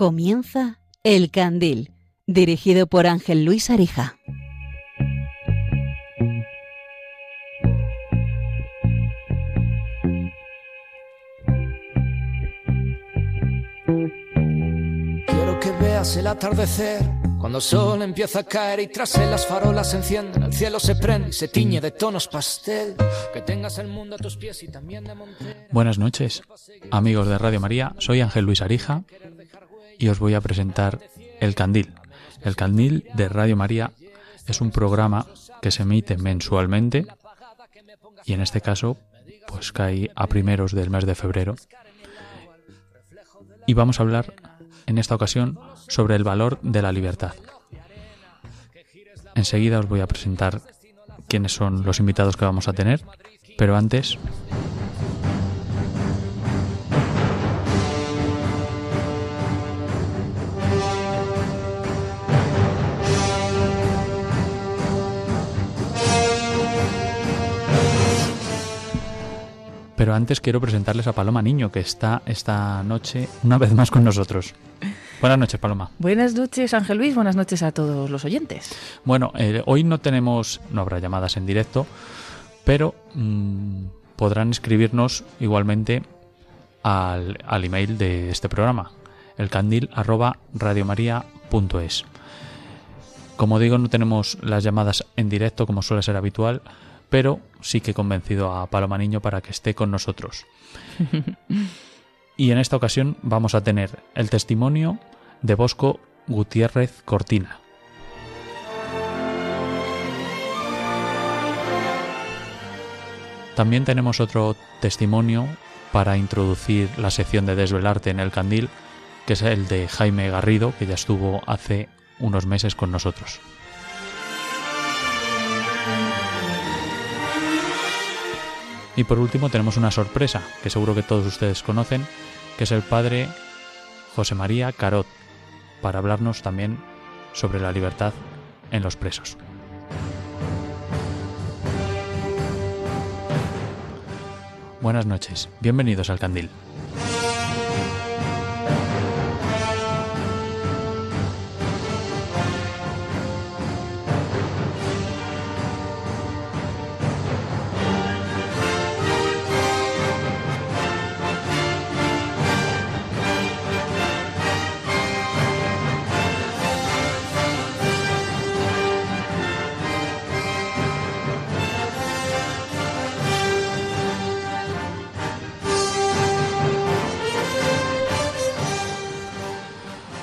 Comienza El Candil, dirigido por Ángel Luis Arija. Quiero que veas el atardecer cuando el sol empieza a caer y tras él las farolas se encienden, el cielo se prende y se tiñe de tonos pastel. Que tengas el mundo a tus pies y también de monte. Buenas noches, amigos de Radio María. Soy Ángel Luis Arija y os voy a presentar El Candil. El Candil de Radio María es un programa que se emite mensualmente y en este caso pues cae a primeros del mes de febrero. Y vamos a hablar en esta ocasión sobre el valor de la libertad. Enseguida os voy a presentar quiénes son los invitados que vamos a tener, pero antes Pero antes quiero presentarles a Paloma Niño, que está esta noche una vez más con nosotros. Buenas noches, Paloma. Buenas noches, Ángel Luis. Buenas noches a todos los oyentes. Bueno, eh, hoy no tenemos, no habrá llamadas en directo, pero mmm, podrán escribirnos igualmente al, al, email de este programa, elcandil@radiomaria.es. Como digo, no tenemos las llamadas en directo como suele ser habitual, pero sí que he convencido a Paloma Niño para que esté con nosotros. y en esta ocasión vamos a tener el testimonio de Bosco Gutiérrez Cortina. También tenemos otro testimonio para introducir la sección de Desvelarte en el Candil, que es el de Jaime Garrido, que ya estuvo hace unos meses con nosotros. Y por último tenemos una sorpresa que seguro que todos ustedes conocen, que es el padre José María Carot, para hablarnos también sobre la libertad en los presos. Buenas noches, bienvenidos al Candil.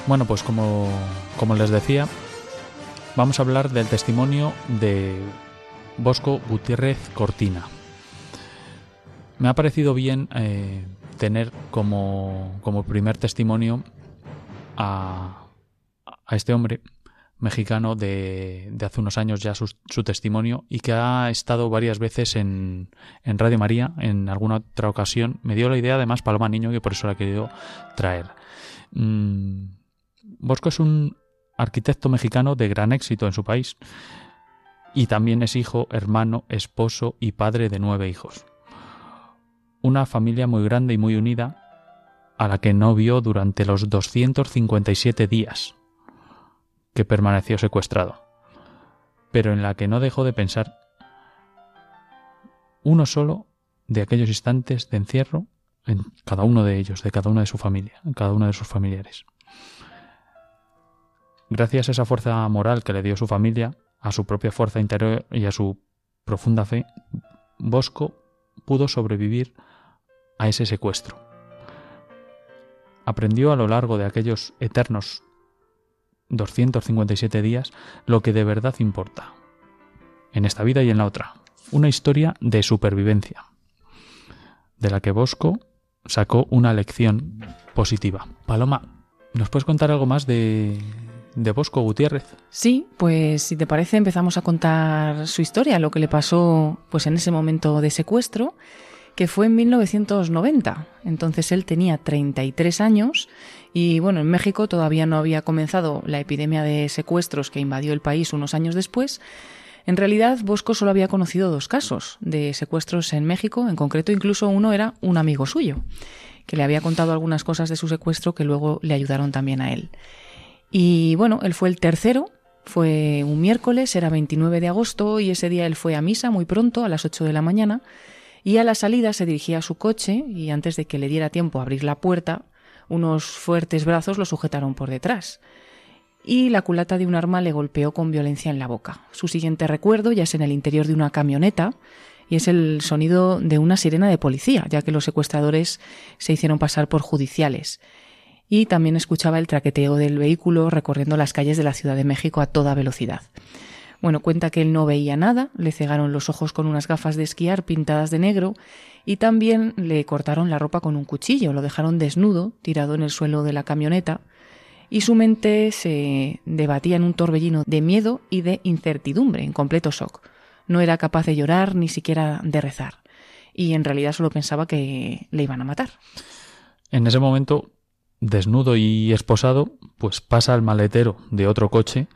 Bueno, pues como, como, les decía, vamos a hablar del testimonio de Bosco Gutiérrez Cortina. Me ha parecido bien eh, tener como, como, primer testimonio a, a este hombre mexicano de, de, hace unos años ya su, testimonio y que ha estado varias veces en, en Radio María en alguna otra ocasión. Me dio la idea además Paloma Niño que por eso la he querido traer. Mm, Bosco es un arquitecto mexicano de gran éxito en su país y también es hijo, hermano, esposo y padre de nueve hijos. Una familia muy grande y muy unida a la que no vio durante los 257 días que permaneció secuestrado, pero en la que no dejó de pensar uno solo de aquellos instantes de encierro en cada uno de ellos, de cada una de su familia, en cada uno de sus familiares. Gracias a esa fuerza moral que le dio su familia, a su propia fuerza interior y a su profunda fe, Bosco pudo sobrevivir a ese secuestro. Aprendió a lo largo de aquellos eternos 257 días lo que de verdad importa, en esta vida y en la otra, una historia de supervivencia, de la que Bosco sacó una lección positiva. Paloma, ¿nos puedes contar algo más de, de Bosco Gutiérrez. Sí, pues si te parece empezamos a contar su historia, lo que le pasó pues en ese momento de secuestro, que fue en 1990. Entonces él tenía 33 años y bueno, en México todavía no había comenzado la epidemia de secuestros que invadió el país unos años después. En realidad, Bosco solo había conocido dos casos de secuestros en México, en concreto incluso uno era un amigo suyo que le había contado algunas cosas de su secuestro que luego le ayudaron también a él. Y bueno, él fue el tercero, fue un miércoles, era 29 de agosto y ese día él fue a misa muy pronto, a las 8 de la mañana, y a la salida se dirigía a su coche y antes de que le diera tiempo a abrir la puerta, unos fuertes brazos lo sujetaron por detrás y la culata de un arma le golpeó con violencia en la boca. Su siguiente recuerdo ya es en el interior de una camioneta y es el sonido de una sirena de policía, ya que los secuestradores se hicieron pasar por judiciales. Y también escuchaba el traqueteo del vehículo recorriendo las calles de la Ciudad de México a toda velocidad. Bueno, cuenta que él no veía nada, le cegaron los ojos con unas gafas de esquiar pintadas de negro y también le cortaron la ropa con un cuchillo, lo dejaron desnudo, tirado en el suelo de la camioneta, y su mente se debatía en un torbellino de miedo y de incertidumbre, en completo shock. No era capaz de llorar ni siquiera de rezar. Y en realidad solo pensaba que le iban a matar. En ese momento, desnudo y esposado, pues pasa al maletero de otro coche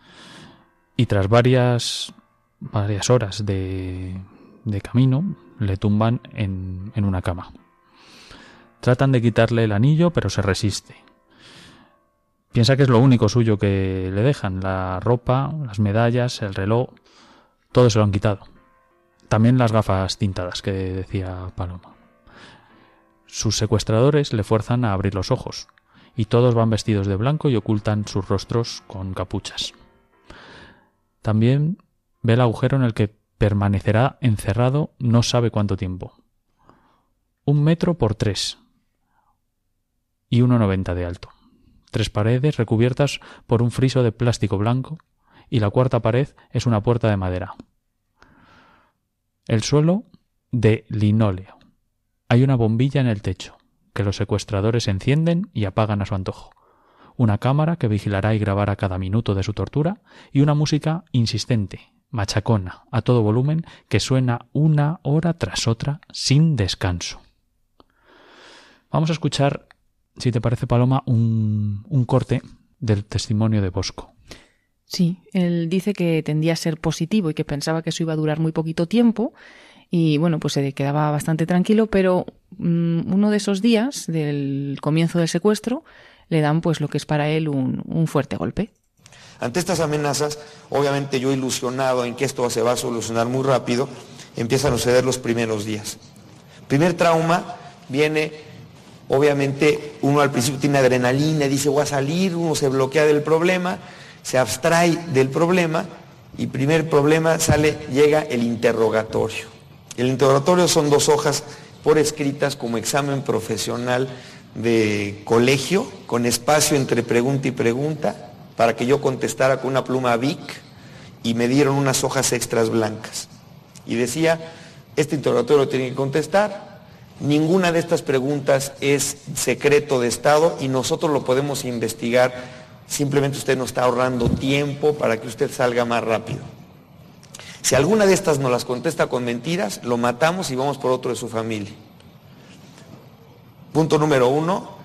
y tras varias, varias horas de, de camino le tumban en, en una cama. Tratan de quitarle el anillo, pero se resiste. Piensa que es lo único suyo que le dejan, la ropa, las medallas, el reloj, todo se lo han quitado. También las gafas tintadas que decía Paloma. Sus secuestradores le fuerzan a abrir los ojos, y todos van vestidos de blanco y ocultan sus rostros con capuchas. También ve el agujero en el que permanecerá encerrado no sabe cuánto tiempo. Un metro por tres y uno noventa de alto tres paredes recubiertas por un friso de plástico blanco y la cuarta pared es una puerta de madera. El suelo de linóleo. Hay una bombilla en el techo que los secuestradores encienden y apagan a su antojo. Una cámara que vigilará y grabará cada minuto de su tortura y una música insistente, machacona, a todo volumen, que suena una hora tras otra sin descanso. Vamos a escuchar si te parece, Paloma, un, un corte del testimonio de Bosco. Sí, él dice que tendía a ser positivo y que pensaba que eso iba a durar muy poquito tiempo y bueno, pues se quedaba bastante tranquilo, pero uno de esos días del comienzo del secuestro le dan pues lo que es para él un, un fuerte golpe. Ante estas amenazas, obviamente yo ilusionado en que esto se va a solucionar muy rápido, empiezan a suceder los primeros días. Primer trauma viene Obviamente uno al principio tiene adrenalina, dice voy a salir, uno se bloquea del problema, se abstrae del problema y primer problema sale, llega el interrogatorio. El interrogatorio son dos hojas por escritas como examen profesional de colegio, con espacio entre pregunta y pregunta, para que yo contestara con una pluma Vic y me dieron unas hojas extras blancas. Y decía, este interrogatorio tiene que contestar, Ninguna de estas preguntas es secreto de Estado y nosotros lo podemos investigar. Simplemente usted nos está ahorrando tiempo para que usted salga más rápido. Si alguna de estas nos las contesta con mentiras, lo matamos y vamos por otro de su familia. Punto número uno,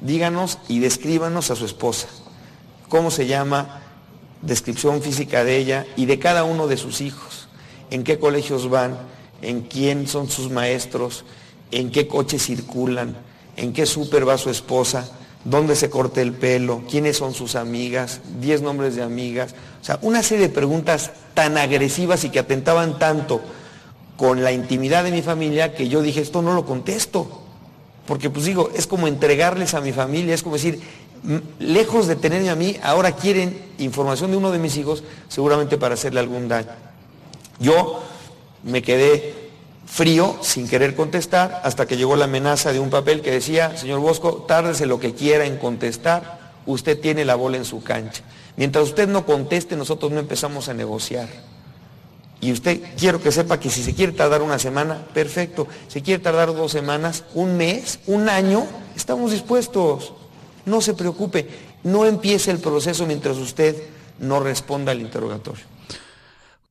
díganos y descríbanos a su esposa. ¿Cómo se llama? Descripción física de ella y de cada uno de sus hijos. ¿En qué colegios van? ¿En quién son sus maestros? en qué coche circulan, en qué súper va su esposa, dónde se corta el pelo, quiénes son sus amigas, diez nombres de amigas. O sea, una serie de preguntas tan agresivas y que atentaban tanto con la intimidad de mi familia que yo dije, esto no lo contesto. Porque pues digo, es como entregarles a mi familia, es como decir, lejos de tenerme a mí, ahora quieren información de uno de mis hijos, seguramente para hacerle algún daño. Yo me quedé frío, sin querer contestar, hasta que llegó la amenaza de un papel que decía, señor Bosco, tárdese lo que quiera en contestar, usted tiene la bola en su cancha. Mientras usted no conteste, nosotros no empezamos a negociar. Y usted quiero que sepa que si se quiere tardar una semana, perfecto. Si quiere tardar dos semanas, un mes, un año, estamos dispuestos. No se preocupe, no empiece el proceso mientras usted no responda al interrogatorio.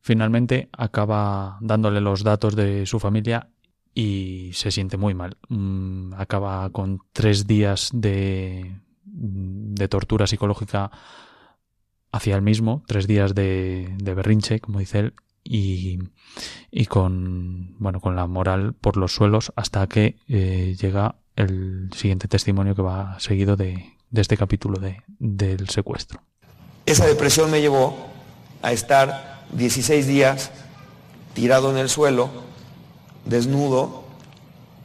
Finalmente acaba dándole los datos de su familia y se siente muy mal. Mm, acaba con tres días de, de tortura psicológica hacia él mismo, tres días de, de berrinche, como dice él, y, con bueno con la moral por los suelos hasta que eh, llega el siguiente testimonio que va seguido de, este capítulo de, del secuestro. Esa depresión me llevó a estar 16 días tirado en el suelo, desnudo,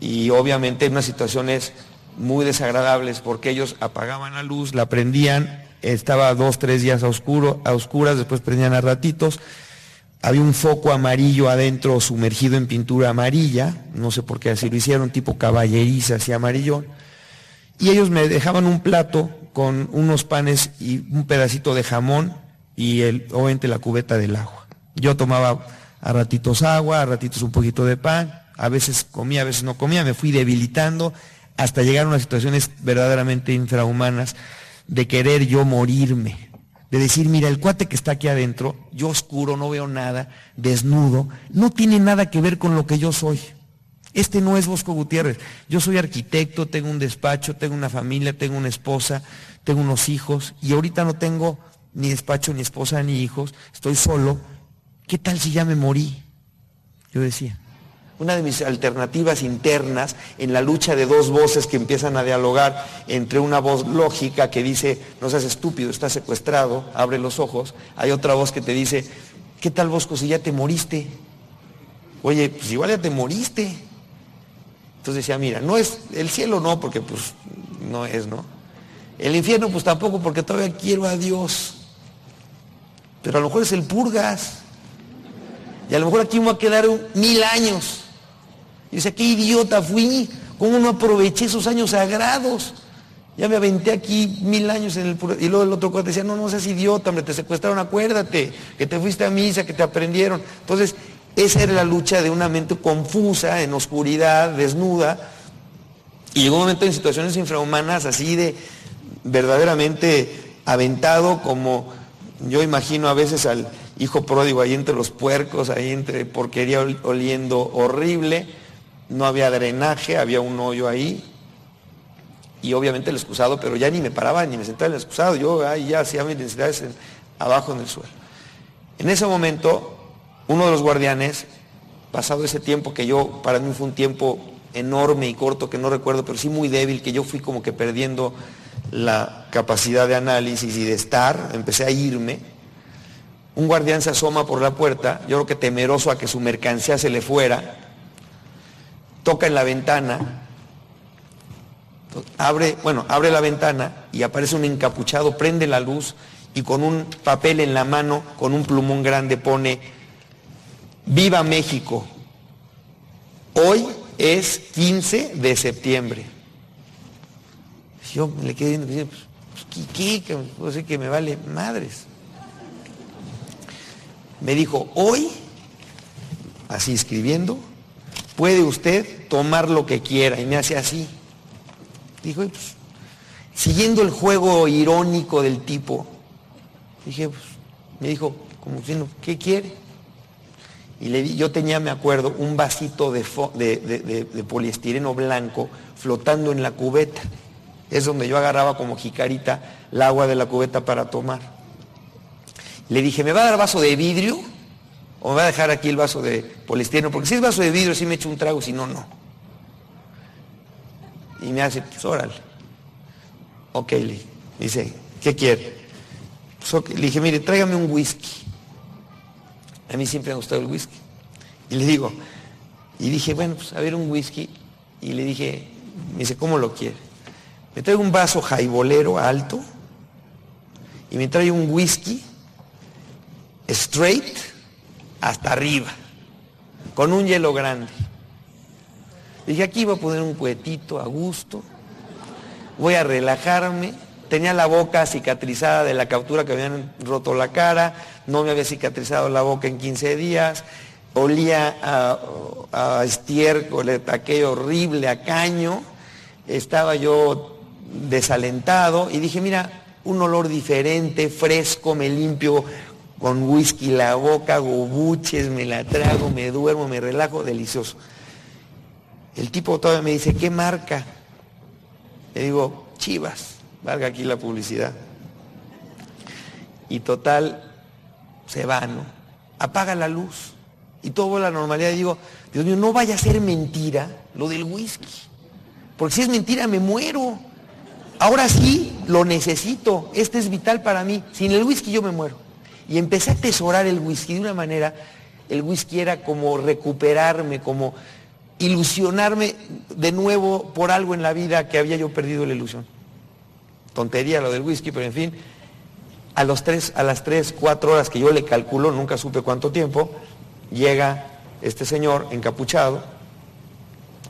y obviamente en unas situaciones muy desagradables porque ellos apagaban la luz, la prendían, estaba dos, tres días a, oscuro, a oscuras, después prendían a ratitos, había un foco amarillo adentro sumergido en pintura amarilla, no sé por qué así lo hicieron, tipo caballeriza así amarillón, y ellos me dejaban un plato con unos panes y un pedacito de jamón y el, obviamente la cubeta del agua. Yo tomaba a ratitos agua, a ratitos un poquito de pan, a veces comía, a veces no comía, me fui debilitando hasta llegar a unas situaciones verdaderamente infrahumanas de querer yo morirme, de decir, mira, el cuate que está aquí adentro, yo oscuro, no veo nada, desnudo, no tiene nada que ver con lo que yo soy. Este no es Bosco Gutiérrez. Yo soy arquitecto, tengo un despacho, tengo una familia, tengo una esposa, tengo unos hijos y ahorita no tengo ni despacho, ni esposa, ni hijos, estoy solo. ¿Qué tal si ya me morí? Yo decía una de mis alternativas internas en la lucha de dos voces que empiezan a dialogar entre una voz lógica que dice, no seas estúpido, estás secuestrado, abre los ojos, hay otra voz que te dice, ¿qué tal Bosco si ya te moriste? Oye, pues igual ya te moriste. Entonces decía, mira, no es, el cielo no, porque pues no es, ¿no? El infierno pues tampoco, porque todavía quiero a Dios. Pero a lo mejor es el purgas. Y a lo mejor aquí me va a quedar mil años. Y dice, qué idiota fui, ¿cómo no aproveché esos años sagrados? Ya me aventé aquí mil años en el... Y luego el otro cuate decía, no, no seas idiota, hombre, te secuestraron, acuérdate, que te fuiste a misa, que te aprendieron. Entonces, esa era la lucha de una mente confusa, en oscuridad, desnuda. Y llegó un momento en situaciones infrahumanas así de verdaderamente aventado, como yo imagino a veces al hijo pródigo ahí entre los puercos, ahí entre porquería oliendo horrible no había drenaje, había un hoyo ahí. Y obviamente el excusado, pero ya ni me paraba ni me sentaba en el excusado, yo ahí ya hacía mis necesidades abajo en el suelo. En ese momento, uno de los guardianes, pasado ese tiempo que yo, para mí fue un tiempo enorme y corto que no recuerdo, pero sí muy débil, que yo fui como que perdiendo la capacidad de análisis y de estar, empecé a irme. Un guardián se asoma por la puerta, yo creo que temeroso a que su mercancía se le fuera, toca en la ventana, abre, bueno, abre la ventana y aparece un encapuchado, prende la luz y con un papel en la mano, con un plumón grande pone, Viva México. Hoy es 15 de septiembre. Yo le quedé viendo, pues, ¿qué? ¿Qué? Puedo decir que me vale madres. Me dijo, hoy, así escribiendo, puede usted tomar lo que quiera. Y me hace así. Dijo, pues, siguiendo el juego irónico del tipo, dije, pues, me dijo, como diciendo, ¿qué quiere? Y le di, yo tenía, me acuerdo, un vasito de, poliestireno blanco flotando en la cubeta. Es donde yo agarraba como jicarita el agua de la cubeta para tomar. Le dije, ¿me va a dar vaso de vidrio? O me va a dejar aquí el vaso de poliestireno, porque si es vaso de vidrio sí me echo un trago, si no, no. Y me hace, pues órale. Ok, le dice, ¿qué quiere? Pues, le dije, mire, tráigame un whisky. A mí siempre me ha gustado el whisky. Y le digo, y dije, bueno, pues a ver un whisky. Y le dije, me dice, ¿cómo lo quiere? Me trae un vaso jaibolero alto y me trae un whisky straight hasta arriba, con un hielo grande. Dije, aquí voy a poner un cuetito a gusto, voy a relajarme. Tenía la boca cicatrizada de la captura que habían roto la cara, no me había cicatrizado la boca en 15 días, olía a, a estiércol, aquello horrible, a caño, estaba yo desalentado y dije, mira, un olor diferente, fresco, me limpio con whisky la boca, gobuches, me la trago, me duermo, me relajo, delicioso. El tipo todavía me dice, ¿qué marca? Le digo, Chivas, valga aquí la publicidad. Y total, se va, ¿no? Apaga la luz. Y todo la normalidad. digo, Dios mío, no vaya a ser mentira lo del whisky. Porque si es mentira me muero. Ahora sí lo necesito. Este es vital para mí. Sin el whisky yo me muero. Y empecé a atesorar el whisky de una manera. El whisky era como recuperarme, como ilusionarme de nuevo por algo en la vida que había yo perdido la ilusión. Tontería lo del whisky, pero en fin, a, los tres, a las 3, 4 horas que yo le calculo, nunca supe cuánto tiempo, llega este señor encapuchado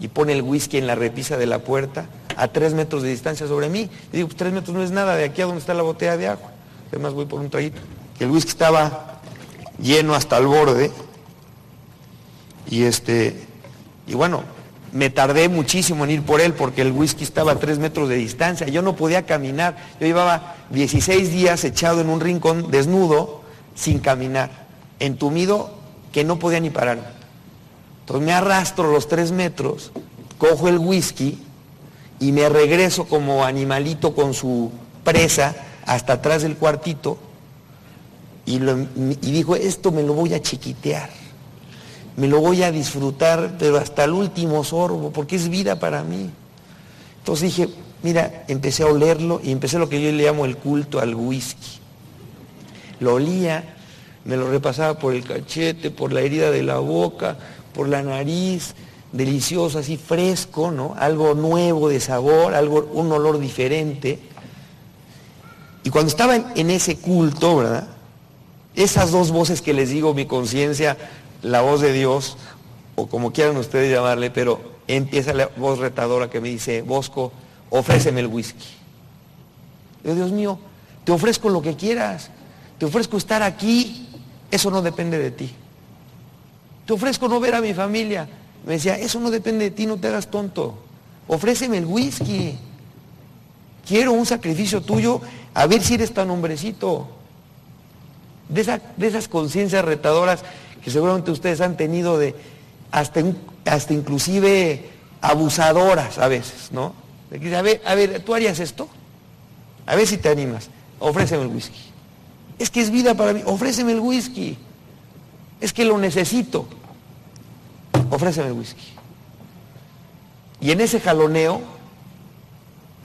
y pone el whisky en la repisa de la puerta a tres metros de distancia sobre mí. Y digo, pues tres metros no es nada de aquí a donde está la botella de agua. Además voy por un traguito. El whisky estaba lleno hasta el borde. Y este, y bueno, me tardé muchísimo en ir por él porque el whisky estaba a tres metros de distancia. Yo no podía caminar. Yo llevaba 16 días echado en un rincón, desnudo, sin caminar, entumido, que no podía ni parar. Entonces me arrastro los tres metros, cojo el whisky y me regreso como animalito con su presa hasta atrás del cuartito y, dijo, esto me lo voy a chiquitear me lo voy a disfrutar, pero hasta el último sorbo, porque es vida para mí. Entonces dije, mira, empecé a olerlo y empecé lo que yo le llamo el culto al whisky. Lo olía, me lo repasaba por el cachete, por la herida de la boca, por la nariz, delicioso, así fresco, ¿no? Algo nuevo de sabor, algo, un olor diferente. Y cuando estaba en ese culto, ¿verdad? Esas dos voces que les digo, mi conciencia la voz de Dios, o como quieran ustedes llamarle, pero empieza la voz retadora que me dice, Bosco, ofréceme el whisky. Yo, Dios mío, te ofrezco lo que quieras, te ofrezco estar aquí, eso no depende de ti. Te ofrezco no ver a mi familia. Me decía, eso no depende de ti, no te hagas tonto. Ofréceme el whisky. Quiero un sacrificio tuyo, a ver si eres tan hombrecito. De, esas conciencias retadoras que seguramente ustedes han tenido de hasta, inclusive abusadoras a veces, ¿no? A ver, a ver, ¿tú harías esto? A ver si te animas. Ofréceme el whisky. Es que es vida para mí. Ofréceme el whisky. Es que lo necesito. Ofréceme el whisky. Y en ese jaloneo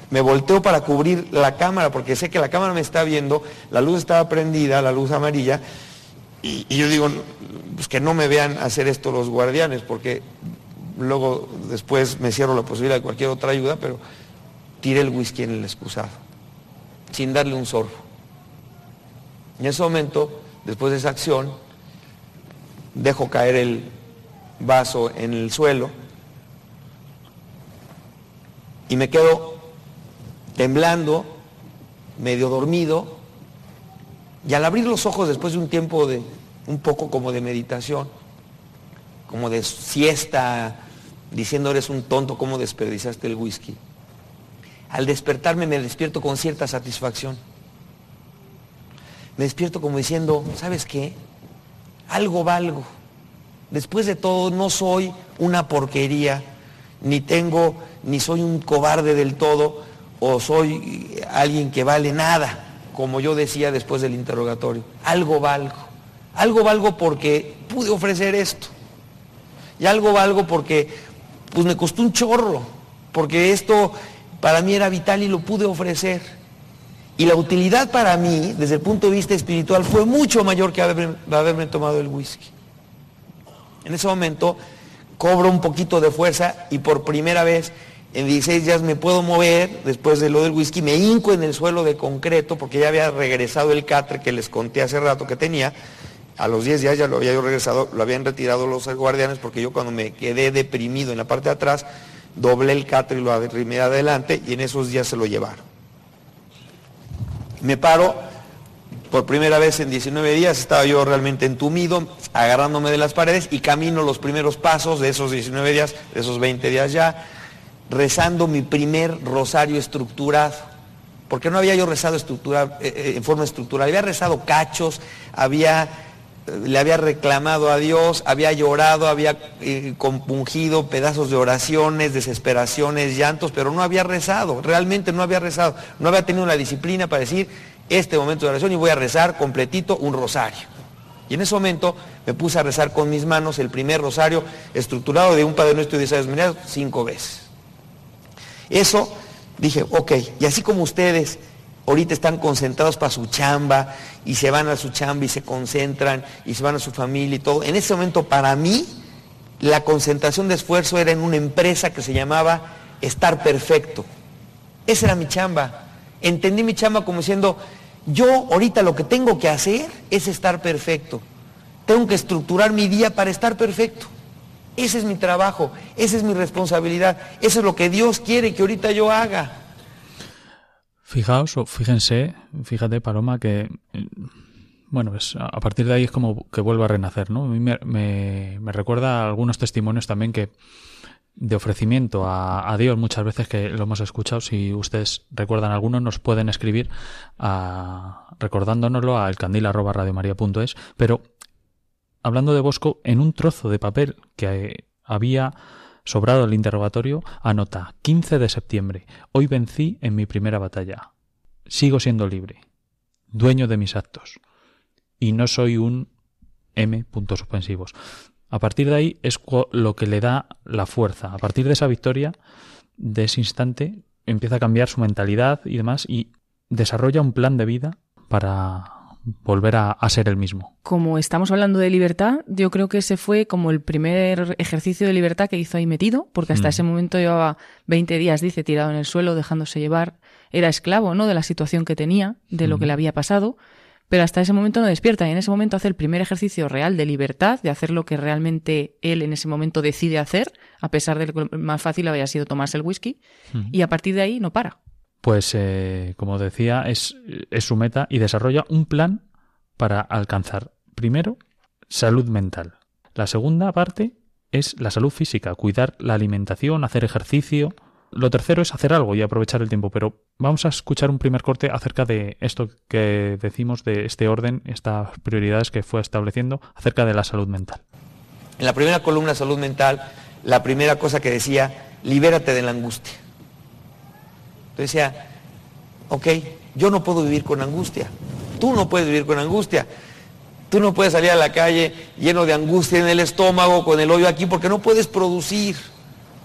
me volteo para cubrir la cámara, porque sé que la cámara me está viendo, la luz estaba prendida, la luz amarilla, y, yo digo, pues que no me vean hacer esto los guardianes, porque luego después me cierro la posibilidad de cualquier otra ayuda, pero tiré el whisky en el excusado, sin darle un sorbo. En ese momento, después de esa acción, dejo caer el vaso en el suelo y me quedo temblando, medio dormido, y al abrir los ojos después de un tiempo de un poco como de meditación, como de siesta, diciendo eres un tonto, ¿cómo desperdiciaste el whisky? Al despertarme me despierto con cierta satisfacción. Me despierto como diciendo, ¿sabes qué? Algo valgo. Después de todo, no soy una porquería, ni tengo, ni soy un cobarde del todo, o soy alguien que vale nada como yo decía después del interrogatorio, algo valgo. Algo valgo porque pude ofrecer esto. Y algo valgo porque pues me costó un chorro, porque esto para mí era vital y lo pude ofrecer. Y la utilidad para mí, desde el punto de vista espiritual, fue mucho mayor que haberme, tomado el whisky. En ese momento cobro un poquito de fuerza y por primera vez en 16 días me puedo mover, después de lo del whisky, me hinco en el suelo de concreto, porque ya había regresado el catre que les conté hace rato que tenía. A los 10 días ya lo había yo regresado, lo habían retirado los guardianes, porque yo cuando me quedé deprimido en la parte de atrás, doblé el catre y lo arrimé adelante, y en esos días se lo llevaron. Me paro, por primera vez en 19 días estaba yo realmente entumido, agarrándome de las paredes, y camino los primeros pasos de esos 19 días, de esos 20 días ya, rezando mi primer rosario estructurado, porque no había yo rezado estructura, eh, eh, en forma estructural, había rezado cachos, había, le había reclamado a Dios, había llorado, había compungido pedazos de oraciones, desesperaciones, llantos, pero no había rezado, realmente no había rezado, no había tenido la disciplina para decir este momento de oración y voy a rezar completito un rosario. Y en ese momento me puse a rezar con mis manos el primer rosario estructurado de un Padre Nuestro y de esas cinco veces. Eso dije, ok, y así como ustedes ahorita están concentrados para su chamba y se van a su chamba y se concentran y se van a su familia y todo, en ese momento para mí la concentración de esfuerzo era en una empresa que se llamaba Estar Perfecto. Esa era mi chamba. Entendí mi chamba como diciendo, yo ahorita lo que tengo que hacer es estar perfecto. Tengo que estructurar mi día para estar perfecto. Ese es mi trabajo, esa es mi responsabilidad, eso es lo que Dios quiere que ahorita yo haga. Fijaos, o fíjense, fíjate Paloma, que bueno, pues a partir de ahí es como que vuelve a renacer, ¿no? A mí me, recuerda algunos testimonios también que de ofrecimiento a, Dios muchas veces que lo hemos escuchado. Si ustedes recuerdan alguno, nos pueden escribir a, recordándonoslo a elcandil.radiomaria.es. Pero hablando de Bosco, en un trozo de papel que había sobrado el interrogatorio, anota 15 de septiembre. Hoy vencí en mi primera batalla. Sigo siendo libre, dueño de mis actos. Y no soy un M. puntos suspensivos. A partir de ahí es lo que le da la fuerza. A partir de esa victoria, de ese instante, empieza a cambiar su mentalidad y demás y desarrolla un plan de vida para volver a, ser el mismo. Como estamos hablando de libertad, yo creo que ese fue como el primer ejercicio de libertad que hizo ahí metido, porque hasta mm. ese momento llevaba 20 días, dice, tirado en el suelo, dejándose llevar. Era esclavo, ¿no? De la situación que tenía, de lo que mm. le había pasado. Pero hasta ese momento no despierta y en ese momento hace el primer ejercicio real de libertad, de hacer lo que realmente él en ese momento decide hacer, a pesar de que más fácil había sido tomarse el whisky, mm. y a partir de ahí no para pues eh, como decía, es, es su meta y desarrolla un plan para alcanzar, primero, salud mental. La segunda parte es la salud física, cuidar la alimentación, hacer ejercicio. Lo tercero es hacer algo y aprovechar el tiempo, pero vamos a escuchar un primer corte acerca de esto que decimos, de este orden, estas prioridades que fue estableciendo acerca de la salud mental. En la primera columna, salud mental, la primera cosa que decía, libérate de la angustia. Entonces decía, ok, yo no puedo vivir con angustia. Tú no puedes vivir con angustia. Tú no puedes salir a la calle lleno de angustia en el estómago, con el hoyo aquí, porque no puedes producir,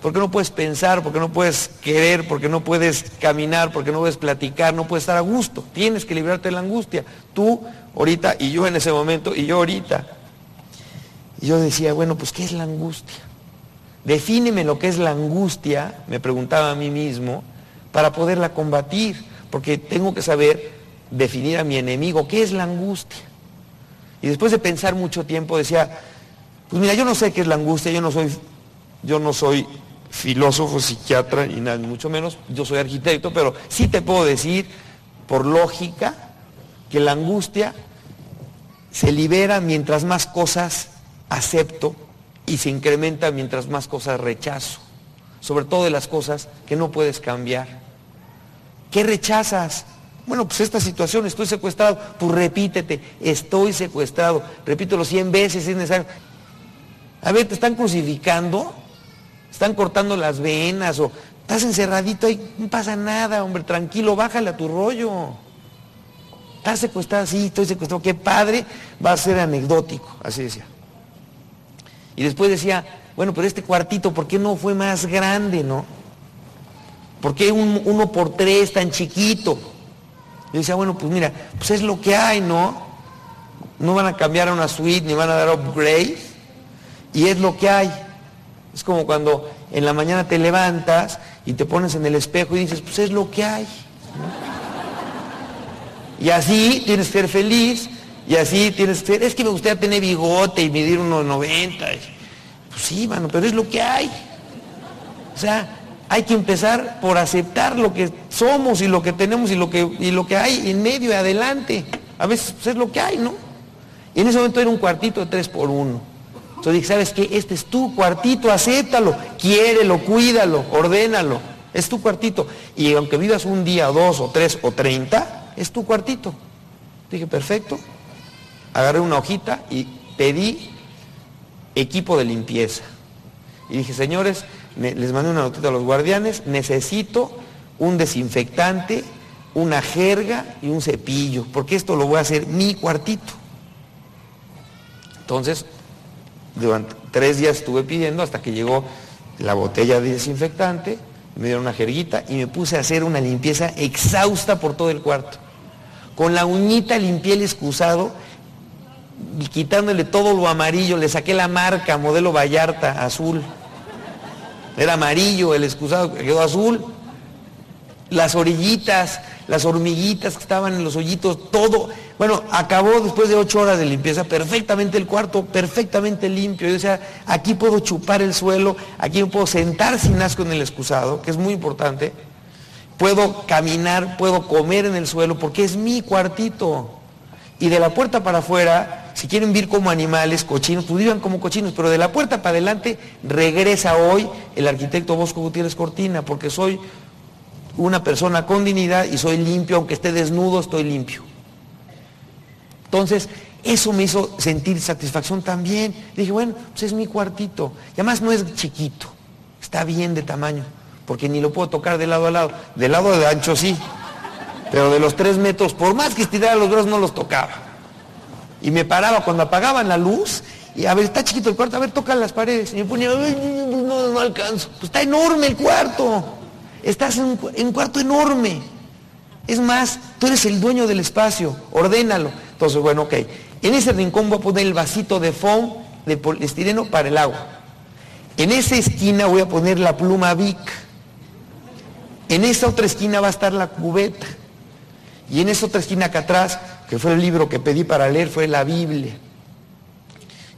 porque no puedes pensar, porque no puedes querer, porque no puedes caminar, porque no puedes platicar, no puedes estar a gusto. Tienes que librarte de la angustia. Tú ahorita y yo en ese momento y yo ahorita. Y yo decía, bueno, pues ¿qué es la angustia? Defíneme lo que es la angustia, me preguntaba a mí mismo, para poderla combatir, porque tengo que saber definir a mi enemigo, qué es la angustia. Y después de pensar mucho tiempo decía, pues mira, yo no sé qué es la angustia, yo no soy, yo no soy filósofo, psiquiatra, y nada, mucho menos, yo soy arquitecto, pero sí te puedo decir, por lógica, que la angustia se libera mientras más cosas acepto y se incrementa mientras más cosas rechazo sobre todo de las cosas que no puedes cambiar. ¿Qué rechazas? Bueno, pues esta situación, estoy secuestrado, pues repítete, estoy secuestrado, repítelo cien veces si es necesario. A ver, te están crucificando, están cortando las venas o estás encerradito ahí, no pasa nada, hombre, tranquilo, bájale a tu rollo. Estás secuestrado, sí, estoy secuestrado, qué padre, va a ser anecdótico, así decía. Y después decía, bueno, pero este cuartito, ¿por qué no fue más grande, no? ¿Por qué un uno por tres tan chiquito? Yo decía, bueno, pues mira, pues es lo que hay, ¿no? No van a cambiar a una suite ni van a dar upgrade. Y es lo que hay. Es como cuando en la mañana te levantas y te pones en el espejo y dices, pues es lo que hay. Y así tienes que ser feliz, y así tienes que ser, es que me gustaría tener bigote y medir unos 90. Pues sí, mano, pero es lo que hay. O sea, hay que empezar por aceptar lo que somos y lo que tenemos y lo que, y lo que hay en medio y adelante. A veces pues, es lo que hay, ¿no? Y en ese momento era un cuartito de tres por uno. Entonces dije, ¿sabes qué? Este es tu cuartito, acéptalo, quiérelo, cuídalo, ordénalo. Es tu cuartito. Y aunque vivas un día, dos o tres o treinta, es tu cuartito. Dije, perfecto. Agarré una hojita y pedí equipo de limpieza. Y dije, señores, les mandé una notita a los guardianes, necesito un desinfectante, una jerga y un cepillo, porque esto lo voy a hacer mi cuartito. Entonces, durante tres días estuve pidiendo hasta que llegó la botella de desinfectante, me dieron una jerguita y me puse a hacer una limpieza exhausta por todo el cuarto. Con la uñita limpié el excusado y quitándole todo lo amarillo, le saqué la marca, modelo Vallarta, azul. Era amarillo, el excusado quedó azul. Las orillitas, las hormiguitas que estaban en los hoyitos, todo. Bueno, acabó después de ocho horas de limpieza perfectamente el cuarto, perfectamente limpio. O sea, aquí puedo chupar el suelo, aquí puedo sentar sin asco en el excusado, que es muy importante. Puedo caminar, puedo comer en el suelo, porque es mi cuartito. Y de la puerta para afuera, si quieren vivir como animales, cochinos, pues vivan como cochinos, pero de la puerta para adelante regresa hoy el arquitecto Bosco Gutiérrez Cortina, porque soy una persona con dignidad y soy limpio, aunque esté desnudo, estoy limpio. Entonces, eso me hizo sentir satisfacción también. Dije, bueno, pues es mi cuartito. Y además no es chiquito, está bien de tamaño, porque ni lo puedo tocar de lado a lado. De lado de ancho sí, pero de los tres metros, por más que estirara los brazos, no los tocaba. Y me paraba cuando apagaban la luz, y a ver, está chiquito el cuarto, a ver, toca las paredes. Y me ponía, no, no alcanzo. Pues está enorme el cuarto. Estás en un, cuarto enorme. Es más, tú eres el dueño del espacio, ordénalo. Entonces, bueno, ok. En ese rincón voy a poner el vasito de foam de poliestireno para el agua. En esa esquina voy a poner la pluma Vic. En esa otra esquina va a estar la cubeta. Y en esa otra esquina acá atrás, que fue el libro que pedí para leer, fue la Biblia.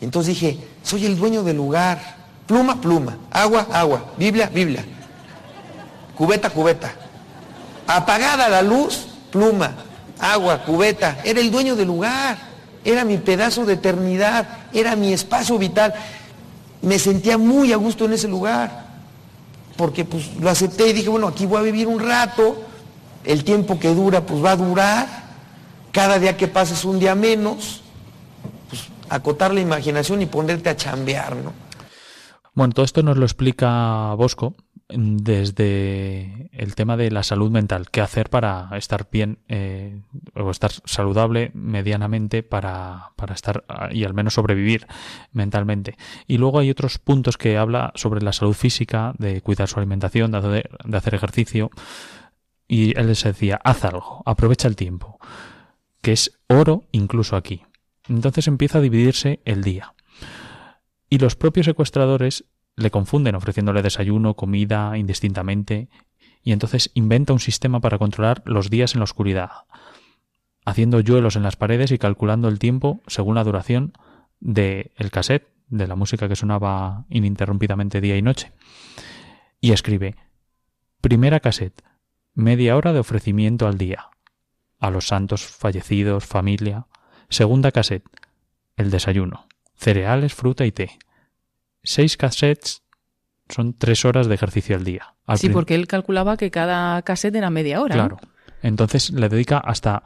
Entonces dije, soy el dueño del lugar. Pluma, pluma. Agua, agua. Biblia, Biblia cubeta, cubeta. Apagada la luz, pluma, agua, cubeta. Era el dueño del lugar, era mi pedazo de eternidad, era mi espacio vital. Me sentía muy a gusto en ese lugar, porque pues lo acepté y dije, bueno, aquí voy a vivir un rato, el tiempo que dura pues va a durar, cada día que pasa es un día menos, pues acotar la imaginación y ponerte a chambear, ¿no? Bueno, todo esto nos lo explica Bosco desde el tema de la salud mental, qué hacer para estar bien eh, o estar saludable medianamente para, para, estar y al menos sobrevivir mentalmente. Y luego hay otros puntos que habla sobre la salud física, de cuidar su alimentación, de, de hacer ejercicio. Y él les decía, haz algo, aprovecha el tiempo, que es oro incluso aquí. Entonces empieza a dividirse el día. Y los propios secuestradores le confunden ofreciéndole desayuno, comida, indistintamente, y entonces inventa un sistema para controlar los días en la oscuridad, haciendo yuelos en las paredes y calculando el tiempo según la duración del el cassette, de la música que sonaba ininterrumpidamente día y noche. Y escribe, primera cassette, media hora de ofrecimiento al día, a los santos fallecidos, familia. Segunda cassette, el desayuno, cereales, fruta y té seis cassettes son tres horas de ejercicio al día. sí, porque él calculaba que cada cassette era media hora. Claro. Entonces le dedica hasta,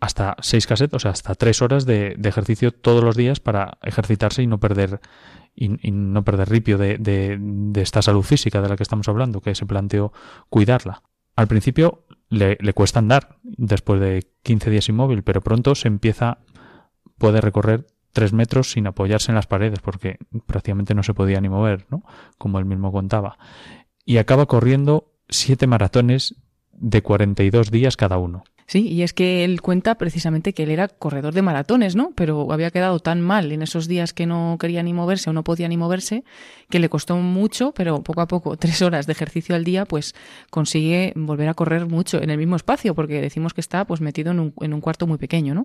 hasta seis cassettes, o sea, hasta tres horas de, ejercicio todos los días para ejercitarse y no perder y, no perder ripio de, de, esta salud física de la que estamos hablando, que se planteó cuidarla. Al principio le, le cuesta andar después de 15 días inmóvil, pero pronto se empieza, puede recorrer tres metros sin apoyarse en las paredes porque prácticamente no se podía ni mover, ¿no? Como él mismo contaba. Y acaba corriendo siete maratones de 42 días cada uno. Sí, y es que él cuenta precisamente que él era corredor de maratones, ¿no? Pero había quedado tan mal en esos días que no quería ni moverse o no podía ni moverse, que le costó mucho, pero poco a poco, tres horas de ejercicio al día, pues consigue volver a correr mucho en el mismo espacio, porque decimos que está pues metido en un, en un cuarto muy pequeño, ¿no?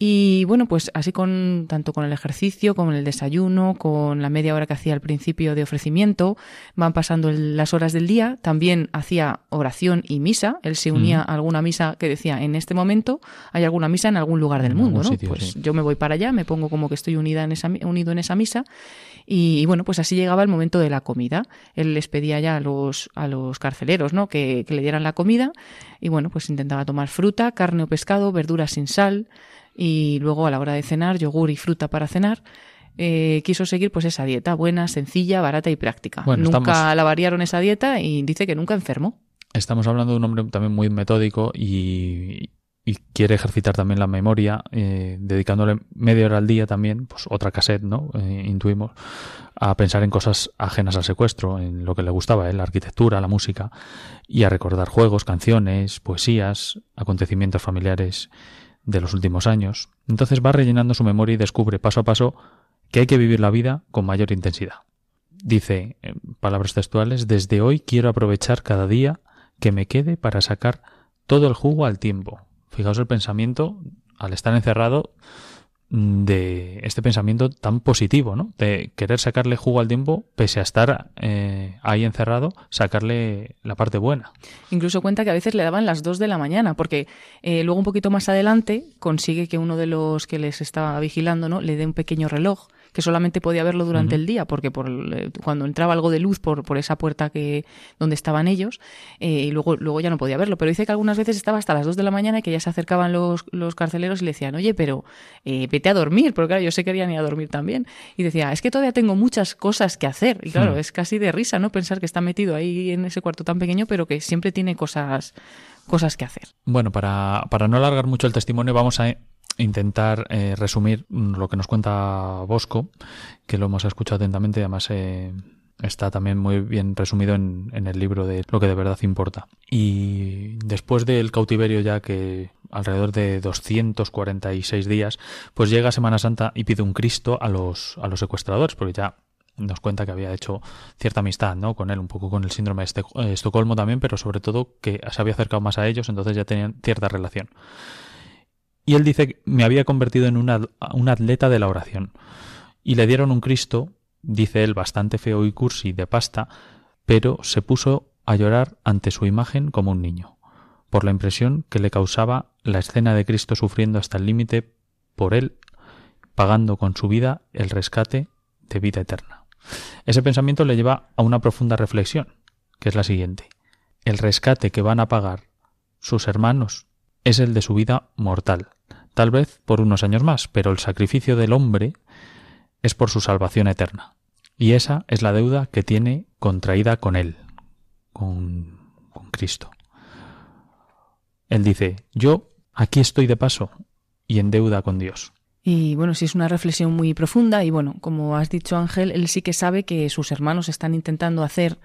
Y bueno, pues así con tanto con el ejercicio, con el desayuno, con la media hora que hacía al principio de ofrecimiento, van pasando las horas del día. También hacía oración y misa. Él se unía a alguna misa que decía, en este momento hay alguna misa en algún lugar del mundo, ¿no? pues yo me voy para allá, me pongo como que estoy unida en esa, unido en esa misa. Y, bueno, pues así llegaba el momento de la comida. Él les pedía ya a los, a los carceleros, ¿no? Que, que le dieran la comida. Y bueno, pues intentaba tomar fruta, carne o pescado, verduras sin sal, y luego a la hora de cenar, yogur y fruta para cenar. Eh, quiso seguir pues esa dieta buena, sencilla, barata y práctica. nunca la variaron esa dieta y dice que nunca enfermó. Estamos hablando de un hombre también muy metódico y, y quiere ejercitar también la memoria, eh, dedicándole media hora al día también, pues otra cassette, ¿no? Eh, intuimos, a pensar en cosas ajenas al secuestro, en lo que le gustaba, ¿eh? la arquitectura, la música, y a recordar juegos, canciones, poesías, acontecimientos familiares de los últimos años. Entonces va rellenando su memoria y descubre paso a paso que hay que vivir la vida con mayor intensidad. Dice, en palabras textuales, desde hoy quiero aprovechar cada día que me quede para sacar todo el jugo al tiempo, Fijaos el pensamiento, al estar encerrado, de este pensamiento tan positivo, ¿no? De querer sacarle jugo al tiempo, pese a estar eh, ahí encerrado, sacarle la parte buena. Incluso cuenta que a veces le daban las 2 de la mañana, porque eh, luego un poquito más adelante consigue que uno de los que les estaba vigilando, ¿no? Le dé un pequeño reloj que solamente podía verlo durante el día, porque por, eh, cuando entraba algo de luz por, por esa puerta que donde estaban ellos, eh, y luego, luego ya no podía verlo. Pero dice que algunas veces estaba hasta las 2 de la mañana y que ya se acercaban los, los carceleros y le decían, oye, pero eh, vete a dormir, porque claro, yo sé que querían ir a dormir también. Y decía, es que todavía tengo muchas cosas que hacer. Y claro, hmm. es casi de risa, ¿no? Pensar que está metido ahí en ese cuarto tan pequeño, pero que siempre tiene cosas cosas que hacer. Bueno, para, para no alargar mucho el testimonio, vamos a intentar eh, resumir lo que nos cuenta Bosco, que lo hemos escuchado atentamente, además eh, está también muy bien resumido en, en, el libro de Lo que de verdad importa. Y después del cautiverio ya que alrededor de 246 días, pues llega Semana Santa y pide un Cristo a los, a los secuestradores, porque ya nos cuenta que había hecho cierta amistad ¿no? con él, un poco con el síndrome de Estocolmo también, pero sobre todo que se había acercado más a ellos, entonces ya tenían cierta relación. Y él dice que me había convertido en un atleta de la oración. Y le dieron un Cristo, dice él, bastante feo y cursi, de pasta, pero se puso a llorar ante su imagen como un niño, por la impresión que le causaba la escena de Cristo sufriendo hasta el límite por él, pagando con su vida el rescate de vida eterna. Ese pensamiento le lleva a una profunda reflexión, que es la siguiente. El rescate que van a pagar sus hermanos es el de su vida mortal, tal vez por unos años más, pero el sacrificio del hombre es por su salvación eterna. Y esa es la deuda que tiene contraída con Él, con, con Cristo. Él dice, yo aquí estoy de paso y en deuda con Dios. Y bueno, sí es una reflexión muy profunda y bueno, como has dicho Ángel, él sí que sabe que sus hermanos están intentando hacer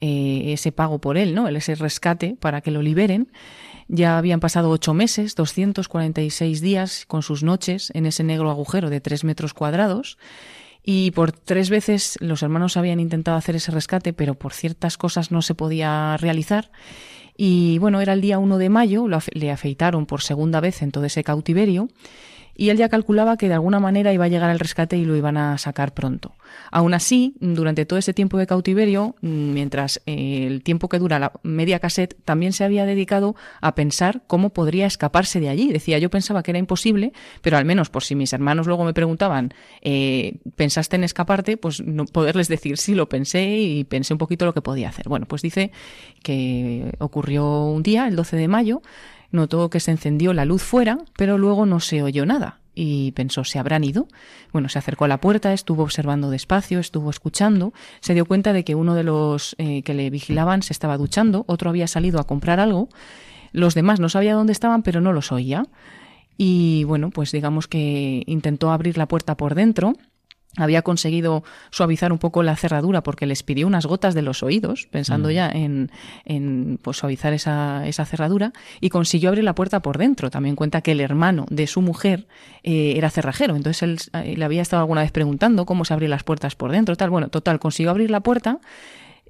eh, ese pago por él, ¿no? Ese rescate para que lo liberen. Ya habían pasado ocho meses, 246 días con sus noches en ese negro agujero de tres metros cuadrados. Y por tres veces los hermanos habían intentado hacer ese rescate, pero por ciertas cosas no se podía realizar. Y bueno, era el día 1 de mayo, le afeitaron por segunda vez en todo ese cautiverio y él ya calculaba que de alguna manera iba a llegar al rescate y lo iban a sacar pronto. Aún así, durante todo ese tiempo de cautiverio, mientras eh, el tiempo que dura la media cassette, también se había dedicado a pensar cómo podría escaparse de allí. Decía, yo pensaba que era imposible, pero al menos por si mis hermanos luego me preguntaban, eh, ¿pensaste en escaparte? Pues no poderles decir, sí, lo pensé y pensé un poquito lo que podía hacer. Bueno, pues dice que ocurrió un día, el 12 de mayo, Notó que se encendió la luz fuera, pero luego no se oyó nada y pensó, ¿se habrán ido? Bueno, se acercó a la puerta, estuvo observando despacio, estuvo escuchando, se dio cuenta de que uno de los eh, que le vigilaban se estaba duchando, otro había salido a comprar algo, los demás no sabía dónde estaban, pero no los oía. Y bueno, pues digamos que intentó abrir la puerta por dentro, había conseguido suavizar un poco la cerradura porque les pidió unas gotas de los oídos, pensando mm. ya en, en pues, suavizar esa, esa, cerradura, y consiguió abrir la puerta por dentro. También cuenta que el hermano de su mujer eh, era cerrajero, entonces él eh, le había estado alguna vez preguntando cómo se abren las puertas por dentro, tal. Bueno, total, consiguió abrir la puerta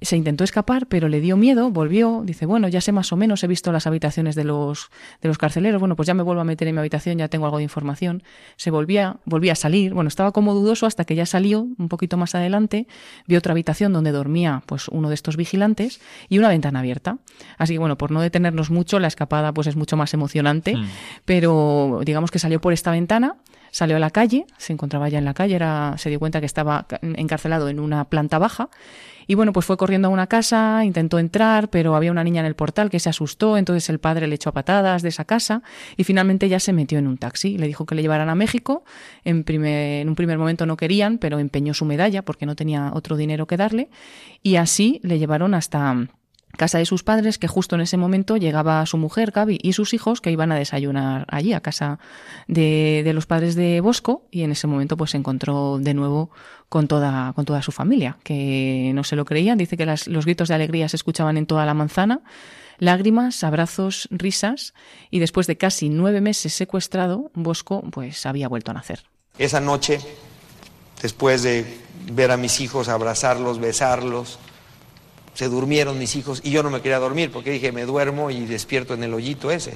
se intentó escapar, pero le dio miedo, volvió, dice, bueno, ya sé más o menos, he visto las habitaciones de los, de los carceleros, bueno, pues ya me vuelvo a meter en mi habitación, ya tengo algo de información. Se volvía, volvía a salir, bueno, estaba como dudoso hasta que ya salió un poquito más adelante, vio otra habitación donde dormía pues uno de estos vigilantes y una ventana abierta. Así que bueno, por no detenernos mucho, la escapada pues es mucho más emocionante, mm. pero digamos que salió por esta ventana, salió a la calle, se encontraba ya en la calle, era, se dio cuenta que estaba encarcelado en una planta baja y bueno, pues fue corriendo a una casa, intentó entrar, pero había una niña en el portal que se asustó, entonces el padre le echó a patadas de esa casa y finalmente ya se metió en un taxi. Le dijo que le llevaran a México. En, en un primer momento no querían, pero empeñó su medalla porque no tenía otro dinero que darle y así le llevaron hasta casa de sus padres, que justo en ese momento llegaba su mujer, Gaby, y sus hijos, que iban a desayunar allí, a casa de, de, los padres de Bosco, y en ese momento pues se encontró de nuevo con toda, con toda su familia, que no se lo creían. Dice que las, los gritos de alegría se escuchaban en toda la manzana, lágrimas, abrazos, risas, y después de casi nueve meses secuestrado, Bosco pues había vuelto a nacer. Esa noche, después de ver a mis hijos, abrazarlos, besarlos, se durmieron mis hijos y yo no me quería dormir porque dije, me duermo y despierto en el hoyito ese.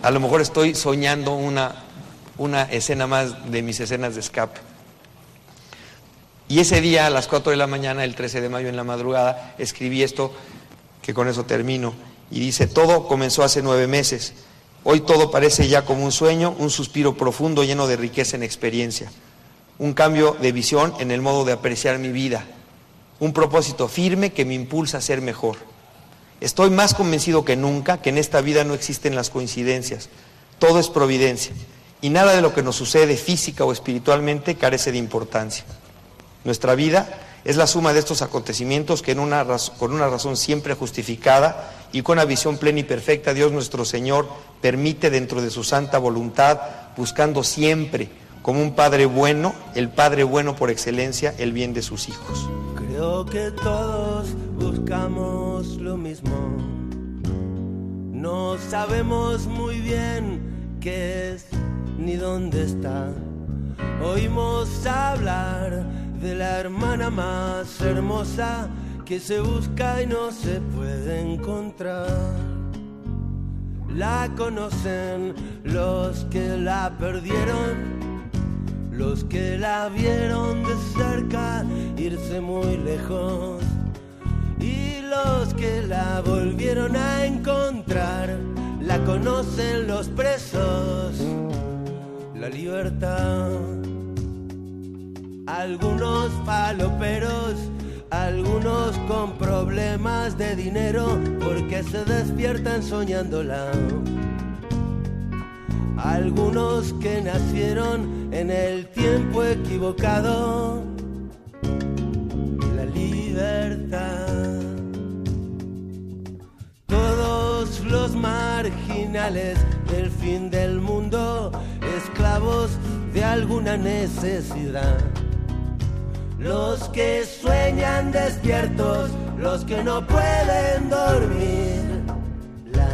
A lo mejor estoy soñando una, una escena más de mis escenas de escape. Y ese día, a las 4 de la mañana, el 13 de mayo en la madrugada, escribí esto, que con eso termino. Y dice, todo comenzó hace nueve meses. Hoy todo parece ya como un sueño, un suspiro profundo lleno de riqueza en experiencia. Un cambio de visión en el modo de apreciar mi vida un propósito firme que me impulsa a ser mejor. Estoy más convencido que nunca que en esta vida no existen las coincidencias, todo es providencia y nada de lo que nos sucede física o espiritualmente carece de importancia. Nuestra vida es la suma de estos acontecimientos que con una razón siempre justificada y con una visión plena y perfecta Dios nuestro Señor permite dentro de su santa voluntad, buscando siempre como un Padre bueno, el Padre bueno por excelencia, el bien de sus hijos. Creo que todos buscamos lo mismo. No sabemos muy bien qué es ni dónde está. Oímos hablar de la hermana más hermosa que se busca y no se puede encontrar. La conocen los que la perdieron los que la vieron de cerca irse muy lejos. Y los que la volvieron a encontrar la conocen los presos. La libertad. Algunos paloperos algunos con problemas de dinero porque se despiertan soñándola. Algunos que nacieron en el tiempo equivocado, la libertad. Todos los marginales del fin del mundo, esclavos de alguna necesidad. Los que sueñan despiertos, los que no pueden dormir. La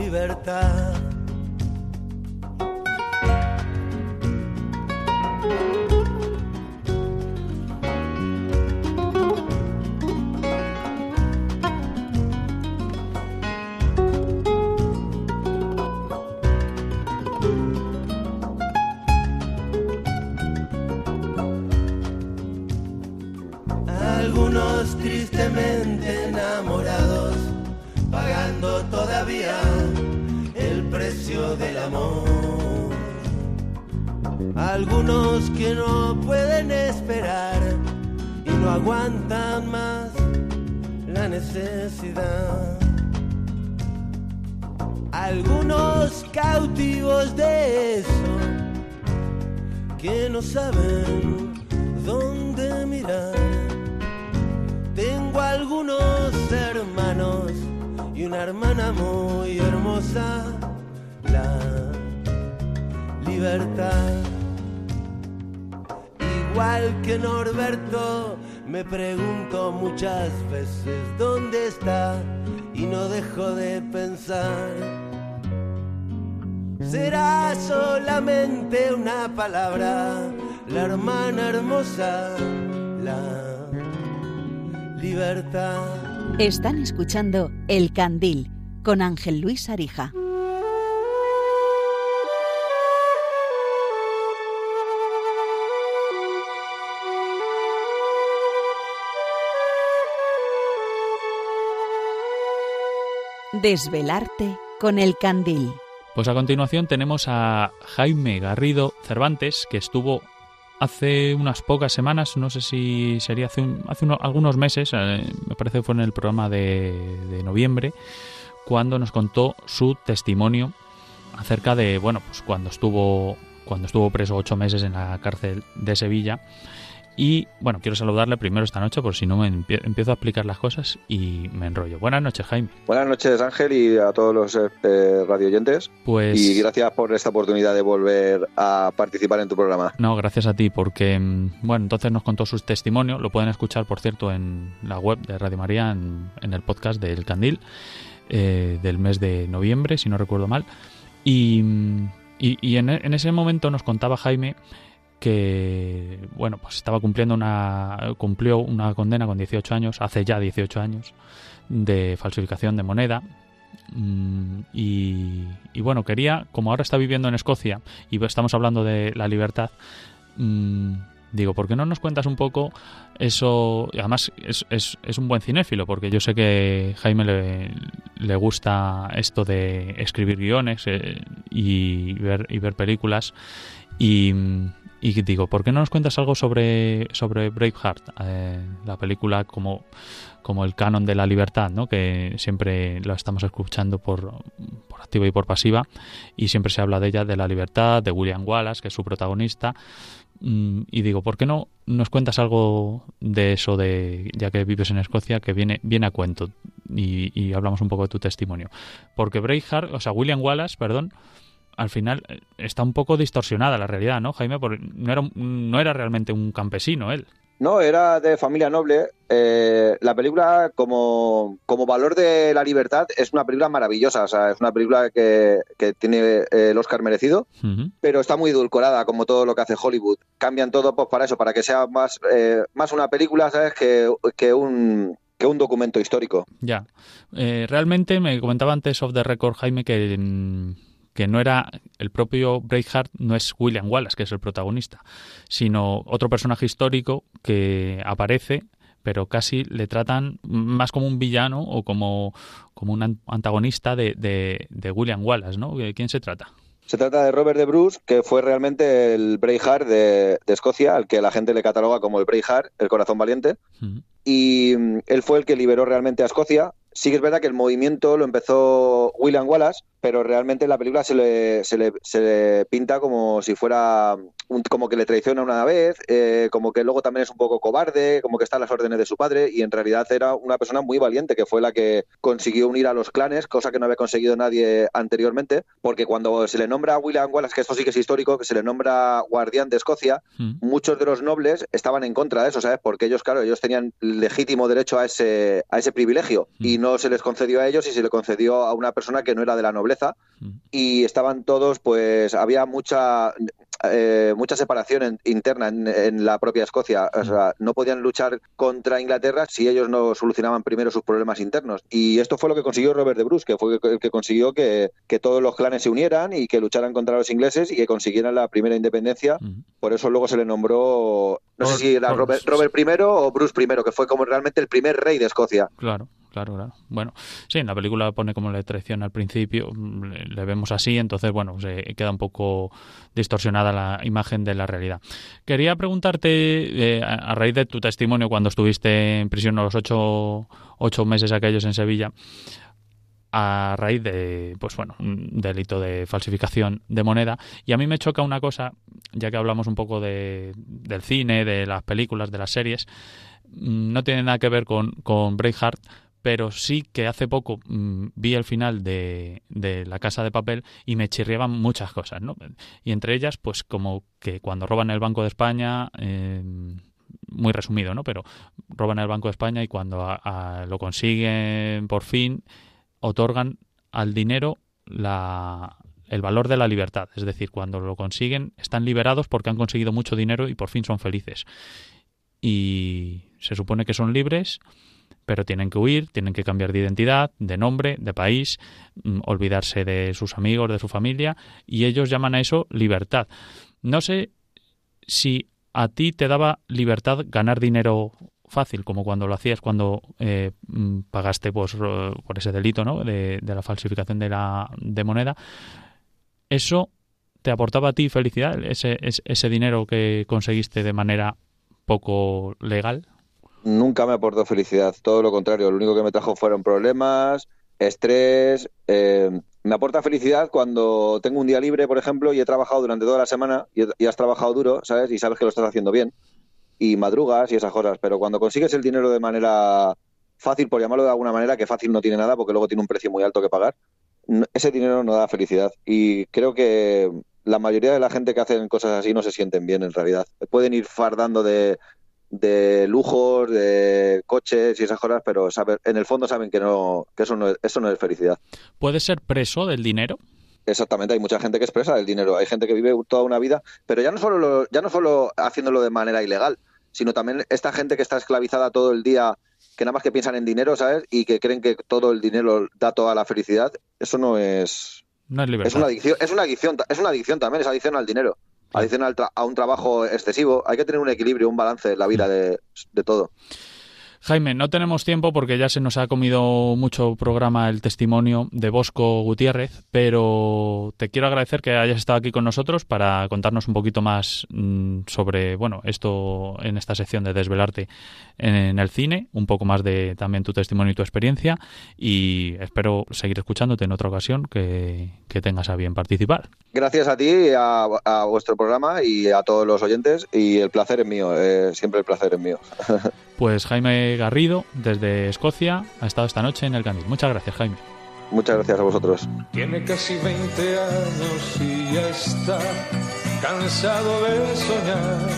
libertad. thank you. Que no saben dónde mirar. Tengo algunos hermanos y una hermana muy hermosa, la libertad igual que Norberto, me pregunto muchas veces dónde está y no dejo de pensar. Será solamente una palabra, la hermana hermosa, la libertad. Están escuchando El Candil con Ángel Luis Arija. Desvelarte con el candil. Pues a continuación tenemos a Jaime Garrido Cervantes, que estuvo hace unas pocas semanas, no sé si sería hace, hace algunos meses, eh, me parece que fue en el programa de, de, noviembre, cuando nos contó su testimonio acerca de, bueno, pues cuando estuvo, cuando estuvo preso ocho meses en la cárcel de Sevilla Y bueno, quiero saludarle primero esta noche, por si no me empiezo a explicar las cosas y me enrollo. Buenas noches, Jaime. Buenas noches, Ángel, y a todos los eh, radioyentes. Pues... Y gracias por esta oportunidad de volver a participar en tu programa. No, gracias a ti, porque, mm, bueno, entonces nos contó su testimonio. Lo pueden escuchar, por cierto, en la web de Radio María, en, el podcast del Candil, eh, del mes de noviembre, si no recuerdo mal. Y, mm, y, en, en ese momento nos contaba Jaime que bueno pues estaba cumpliendo una cumplió una condena con 18 años hace ya 18 años de falsificación de moneda. Mm, y, bueno quería como ahora está viviendo en Escocia y estamos hablando de la libertad mm, digo ¿por qué no nos cuentas un poco eso y además es, es, un buen cinéfilo porque yo sé que Jaime le, le gusta esto de escribir guiones eh, y ver y ver películas. Y y digo, ¿por qué no nos cuentas algo sobre, sobre Braveheart? Eh, la película como, como el canon de la libertad, ¿no? que siempre lo estamos escuchando por, por activa y por pasiva, y siempre se habla de ella, de la libertad, de William Wallace, que es su protagonista. Mm, y digo, ¿por qué no nos cuentas algo de eso, de ya que vives en Escocia, que viene, viene a cuento? Y, y hablamos un poco de tu testimonio. Porque Braveheart, o sea, William Wallace, perdón, al final eh, está un poco distorsionada la realidad, ¿no, Jaime? Porque no era, no era realmente un campesino él. No, era de familia noble. Eh, la película, como, como, valor de la libertad, es una película maravillosa. O sea, es una película que, que tiene eh, el Oscar merecido, pero está muy edulcorada, como todo lo que hace Hollywood. Cambian todo pues, para eso, para que sea más, más una película, ¿sabes? Que, que un, que un documento histórico. Ya. realmente me comentaba antes of the record, Jaime, que que no era el propio Braveheart, no es William Wallace, que es el protagonista, sino otro personaje histórico que aparece pero casi le tratan más como un villano o como, como un antagonista de, de, William Wallace, ¿no? ¿Quién se trata? Se trata de Robert de Bruce, que fue realmente el Braveheart de, de, Escocia, al que la gente le cataloga como el Braveheart, el corazón valiente. Y mm, él fue el que liberó realmente a Escocia. Sí que es verdad que el movimiento lo empezó William Wallace, pero realmente en la película se le, se le, se le pinta como si fuera un, como que le traiciona una vez, eh, como que luego también es un poco cobarde, como que está a las órdenes de su padre y en realidad era una persona muy valiente que fue la que consiguió unir a los clanes, cosa que no había conseguido nadie anteriormente, porque cuando se le nombra a William Wallace, que esto sí que es histórico, que se le nombra guardián de Escocia, mm. muchos de los nobles estaban en contra de eso, ¿sabes? Porque ellos, claro, ellos tenían legítimo derecho a ese, a ese privilegio mm. y no se les concedió a ellos y se le concedió a una persona que no era de la nobleza y estaban todos, pues había mucha eh, mucha separación interna en, la propia Escocia. O sea, no podían luchar contra Inglaterra si ellos no solucionaban primero sus problemas internos. Y esto fue lo que consiguió Robert de Bruce, que fue el que consiguió que, todos los clanes se unieran y que lucharan contra los ingleses y que consiguieran la primera independencia. Por eso luego se le nombró, no sé si era Robert, Robert I o Bruce I, que fue como realmente el primer rey de Escocia. Claro claro, claro. Bueno, sí, en la película pone como le traición al principio, le, vemos así, entonces, bueno, se queda un poco distorsionada la imagen de la realidad. Quería preguntarte, eh, a, raíz de tu testimonio cuando estuviste en prisión los ocho, ocho meses aquellos en Sevilla, a raíz de, pues bueno, un delito de falsificación de moneda. Y a mí me choca una cosa, ya que hablamos un poco de, del cine, de las películas, de las series, mm, no tiene nada que ver con, con Braveheart, pero sí que hace poco mm, vi el final de, de, La Casa de Papel y me chirriaban muchas cosas, ¿no? Y entre ellas, pues como que cuando roban el Banco de España, em, muy resumido, ¿no? Pero roban el Banco de España y cuando lo consiguen por fin, otorgan al dinero la, el valor de la libertad. Es decir, cuando lo consiguen, están liberados porque han conseguido mucho dinero y por fin son felices. Y se supone que son libres pero tienen que huir, tienen que cambiar de identidad, de nombre, de país, mm, olvidarse de sus amigos, de su familia, y ellos llaman a eso libertad. No sé si a ti te daba libertad ganar dinero fácil, como cuando lo hacías cuando eh, mm, pagaste pues, por ese delito ¿no? de, la falsificación de la de moneda. Eso te aportaba a ti felicidad, ese, ese dinero que conseguiste de manera poco legal nunca me aportó felicidad, todo lo contrario, lo único que me trajo fueron problemas, estrés. Eh, me aporta felicidad cuando tengo un día libre, por ejemplo, y he trabajado durante toda la semana y, has trabajado duro, ¿sabes? Y sabes que lo estás haciendo bien. y madrugas y esas cosas, pero cuando consigues el dinero de manera fácil, por llamarlo de alguna manera, que fácil no tiene nada porque luego tiene un precio muy alto que pagar, ese dinero no da felicidad. Y creo que la mayoría de la gente que hacen cosas así no se sienten bien en realidad. Pueden ir fardando de, de lujos, de coches y esas cosas, pero en el fondo saben que no que eso no es, eso no es felicidad. ¿Puede ser preso del dinero? Exactamente, hay mucha gente que expresa el dinero, hay gente que vive toda una vida, pero ya no solo ya no solo haciéndolo de manera ilegal, sino también esta gente que está esclavizada todo el día, que nada más que piensan en dinero, ¿sabes? Y que creen que todo el dinero da toda la felicidad, eso no es no es libertad. Es una adicción, es una adicción, es una adicción también, es adicción al dinero, adicción a un trabajo excesivo, hay que tener un equilibrio, un balance en la vida de, de todo. Jaime, no tenemos tiempo porque ya se nos ha comido mucho programa el testimonio de Bosco Gutiérrez, pero te quiero agradecer que hayas estado aquí con nosotros para contarnos un poquito más mm, sobre, bueno, esto en esta sección de desvelarte en, el cine, un poco más de también tu testimonio y tu experiencia y espero seguir escuchándote en otra ocasión que, tengas a bien participar. Gracias a ti, a, a, vuestro programa y a todos los oyentes y el placer es mío, eh, siempre el placer es mío. Pues Jaime Garrido, desde Escocia, ha estado esta noche en el Candil. Muchas gracias, Jaime. Muchas gracias a vosotros. Tiene casi 20 años y ya está cansado de soñar.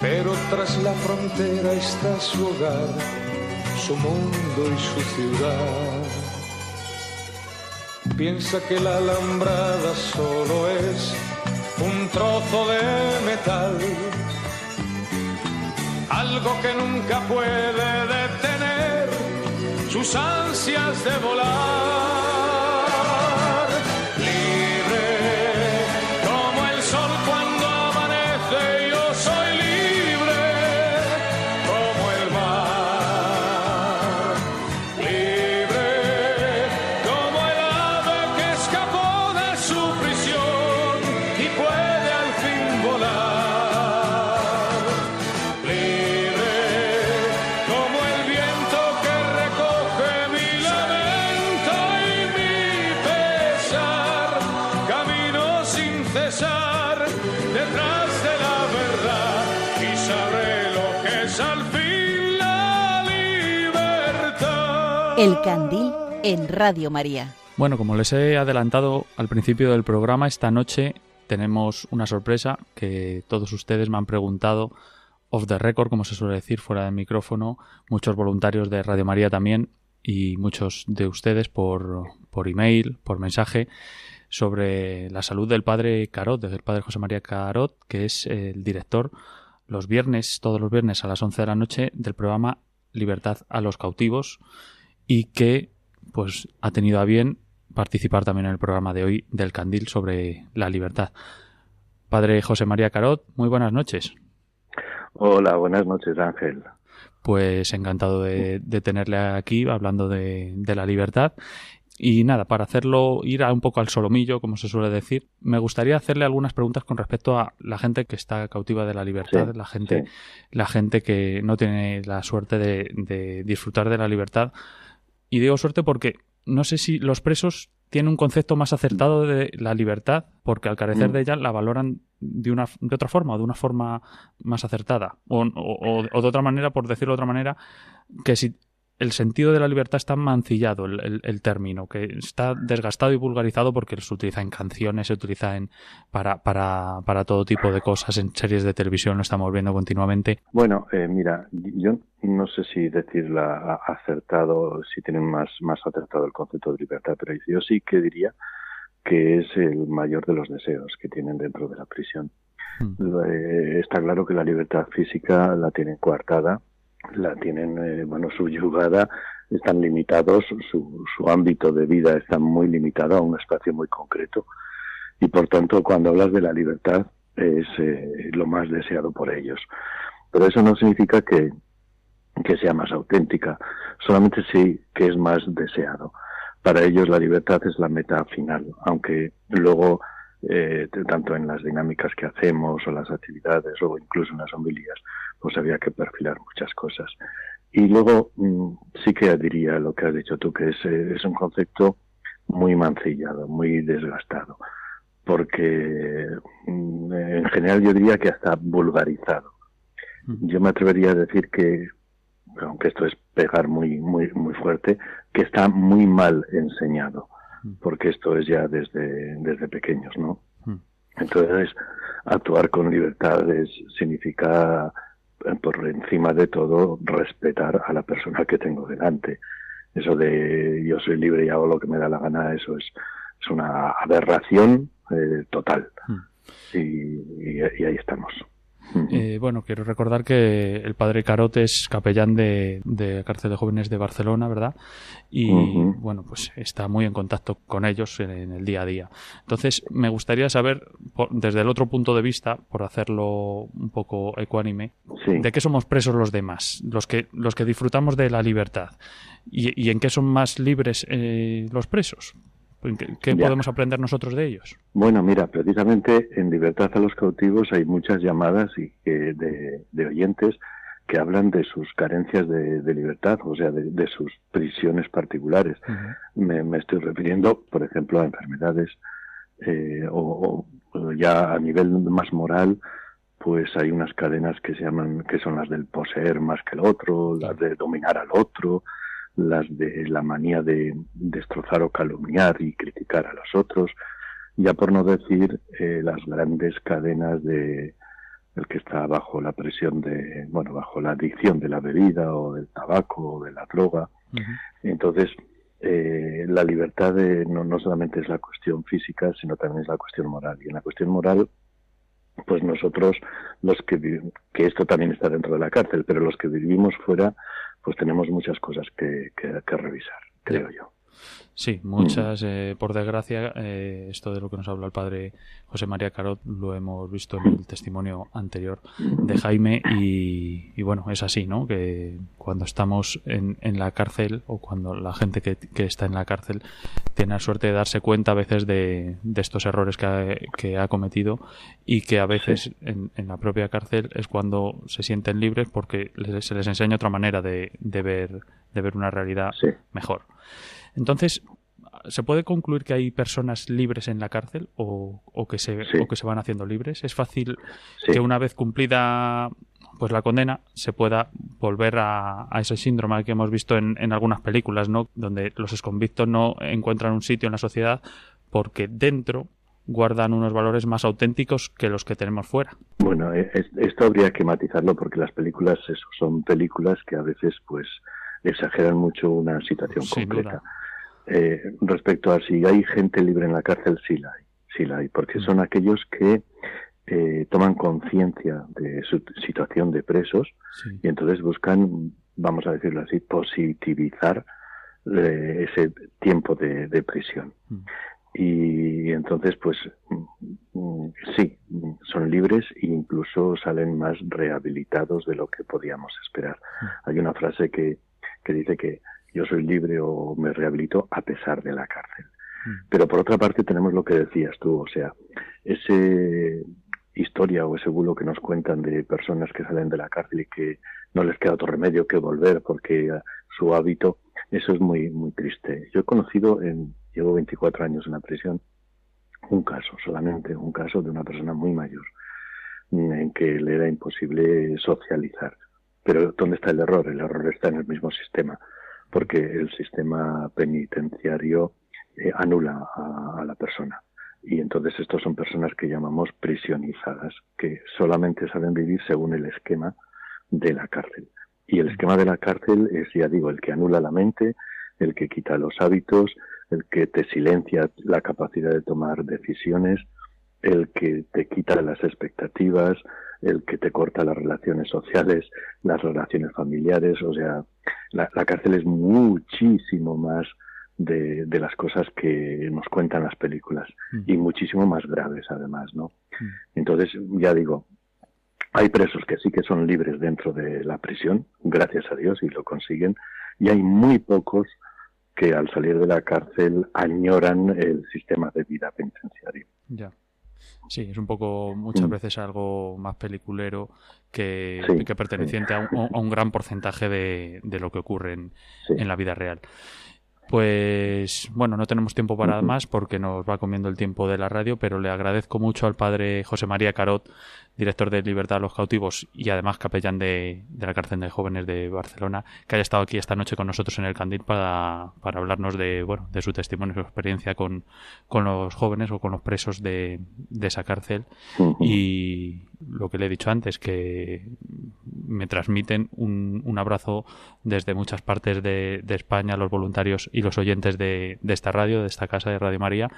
Pero tras la frontera está su hogar, su mundo y su ciudad. Piensa que la alambrada solo es un trozo de metal algo que nunca puede detener sus ansias de volar. El Candil en Radio María. Bueno, como les he adelantado al principio del programa, esta noche tenemos una sorpresa que todos ustedes me han preguntado off the record, como se suele decir, fuera del micrófono, muchos voluntarios de Radio María también y muchos de ustedes por, por email, por mensaje, sobre la salud del padre Carot, del padre José María Carot, que es el director los viernes, todos los viernes a las 11 de la noche del programa Libertad a los cautivos y que pues ha tenido a bien participar también en el programa de hoy del Candil sobre la libertad. Padre José María Carot, muy buenas noches. Hola, buenas noches Ángel. Pues encantado de, tenerle aquí hablando de, la libertad. Y nada, para hacerlo ir a un poco al solomillo, como se suele decir, me gustaría hacerle algunas preguntas con respecto a la gente que está cautiva de la libertad, la gente, la gente que no tiene la suerte de disfrutar de la libertad y digo suerte porque no sé si los presos tienen un concepto más acertado de la libertad, porque al carecer mm. de ella la valoran de una de otra forma, o de una forma más acertada, o, o, o, de otra manera, por decirlo de otra manera, que si el sentido de la libertad está mancillado, el, término, que está desgastado y vulgarizado porque se utiliza en canciones, se utiliza en para, para, para todo tipo de cosas, en series de televisión lo estamos viendo continuamente. Bueno, eh, mira, yo no sé si decirla acertado, si tienen más, más acertado el concepto de libertad, pero yo sí que diría que es el mayor de los deseos que tienen dentro de la prisión. Hmm. Eh, está claro que la libertad física la tienen coartada la tienen, eh, bueno, subyugada, están limitados, su, su ámbito de vida está muy limitado a un espacio muy concreto. Y por tanto, cuando hablas de la libertad, es eh, lo más deseado por ellos. Pero eso no significa que, que sea más auténtica, solamente sí que es más deseado. Para ellos la libertad es la meta final, aunque luego eh, tanto en las dinámicas que hacemos o las actividades o incluso en las homilías, pues había que perfilar muchas cosas. Y luego mm, sí que diría lo que has dicho tú, que es, eh, es un concepto muy mancillado, muy desgastado, porque mm, en general yo diría que hasta vulgarizado. Yo me atrevería a decir que, aunque esto es pegar muy, muy, muy fuerte, que está muy mal enseñado, porque esto es ya desde, desde pequeños, ¿no? Entonces, actuar con libertades significa, eh, por encima de todo, respetar a la persona que tengo delante. Eso de yo soy libre y hago lo que me da la gana, eso es, es una aberración eh, total. y ahí estamos. Eh, bueno, quiero recordar que el padre Carot es capellán de, de cárcel de jóvenes de Barcelona, ¿verdad? Y bueno, pues está muy en contacto con ellos en, el día a día. Entonces, me gustaría saber, desde el otro punto de vista, por hacerlo un poco ecuánime, de qué somos presos los demás, los que, los que disfrutamos de la libertad. ¿Y, en qué son más libres eh, los presos? ¿Qué, podemos aprender nosotros de ellos? Bueno, mira, precisamente en Libertad a los cautivos hay muchas llamadas y, de, oyentes que hablan de sus carencias de, libertad, o sea, de, sus prisiones particulares. me, estoy refiriendo, por ejemplo, a enfermedades eh, o, ya a nivel más moral, pues hay unas cadenas que se llaman, que son las del poseer más que el otro, las de dominar al otro, las de la manía de destrozar o calumniar y criticar a los otros, ya por no decir eh, las grandes cadenas de el que está bajo la presión de, bueno, bajo la adicción de la bebida o del tabaco o de la droga. Entonces, eh, la libertad de, no, no solamente es la cuestión física, sino también es la cuestión moral. Y en la cuestión moral, pues nosotros, los que, que esto también está dentro de la cárcel, pero los que vivimos fuera, pues tenemos muchas cosas que, que, revisar, creo yo. Sí, muchas. Eh, por desgracia, eh, esto de lo que nos habla el padre José María Carot lo hemos visto en el testimonio anterior de Jaime y, bueno, es así, ¿no? Que cuando estamos en, en la cárcel o cuando la gente que, que, está en la cárcel tiene la suerte de darse cuenta a veces de, de estos errores que ha, que ha, cometido y que a veces en, en, la propia cárcel es cuando se sienten libres porque se les enseña otra manera de, de ver, de ver una realidad mejor. Entonces, ¿se puede concluir que hay personas libres en la cárcel o, que, se, que se van haciendo libres? ¿Es fácil que una vez cumplida pues la condena se pueda volver a, ese síndrome que hemos visto en, en, algunas películas, ¿no? Donde los exconvictos no encuentran un sitio en la sociedad porque dentro guardan unos valores más auténticos que los que tenemos fuera. Bueno, e, esto habría que matizarlo porque las películas son películas que a veces pues exageran mucho una situación concreta. Eh, respecto a si hay gente libre en la cárcel, sí la hay, sí la hay, porque mm. son aquellos que eh, toman conciencia de su situación de presos y entonces buscan, vamos a decirlo así, positivizar eh, ese tiempo de, prisión. Mm. Y entonces, pues mm, sí, son libres e incluso salen más rehabilitados de lo que podíamos esperar. Hay una frase que que dice que yo soy libre o me rehabilito a pesar de la cárcel. Mm. Pero por otra parte tenemos lo que decías tú, o sea, ese historia o ese bulo que nos cuentan de personas que salen de la cárcel y que no les queda otro remedio que volver porque su hábito, eso es muy muy triste. Yo he conocido en llevo 24 años en la prisión un caso, solamente un caso de una persona muy mayor en que le era imposible socializar pero ¿dónde está el error? El error está en el mismo sistema, porque el sistema penitenciario eh, anula a, la persona. Y entonces estos son personas que llamamos prisionizadas, que solamente saben vivir según el esquema de la cárcel. Y el esquema de la cárcel es, ya digo, el que anula la mente, el que quita los hábitos, el que te silencia la capacidad de tomar decisiones, el que te quita las expectativas, el que te corta las relaciones sociales, las relaciones familiares, o sea, la, cárcel es muchísimo más de, de, las cosas que nos cuentan las películas mm. y muchísimo más graves además, ¿no? Mm. Entonces, ya digo, hay presos que sí que son libres dentro de la prisión, gracias a Dios, y lo consiguen, y hay muy pocos que al salir de la cárcel añoran el sistema de vida penitenciario. Ya. Sí, es un poco muchas mm. veces algo más peliculero que, que perteneciente a, un, gran porcentaje de, lo que ocurre en, la vida real. Pues bueno, no tenemos tiempo para más porque nos va comiendo el tiempo de la radio, pero le agradezco mucho al padre José María Carot, director de Libertad a los Cautivos y además capellán de, la cárcel de jóvenes de Barcelona, que haya estado aquí esta noche con nosotros en el Candil para, para hablarnos de, bueno, de su testimonio, su experiencia con, con los jóvenes o con los presos de, de esa cárcel. Y lo que le he dicho antes, que me transmiten un, un abrazo desde muchas partes de, de España, los voluntarios y los oyentes de, de, esta radio, de esta casa de Radio María,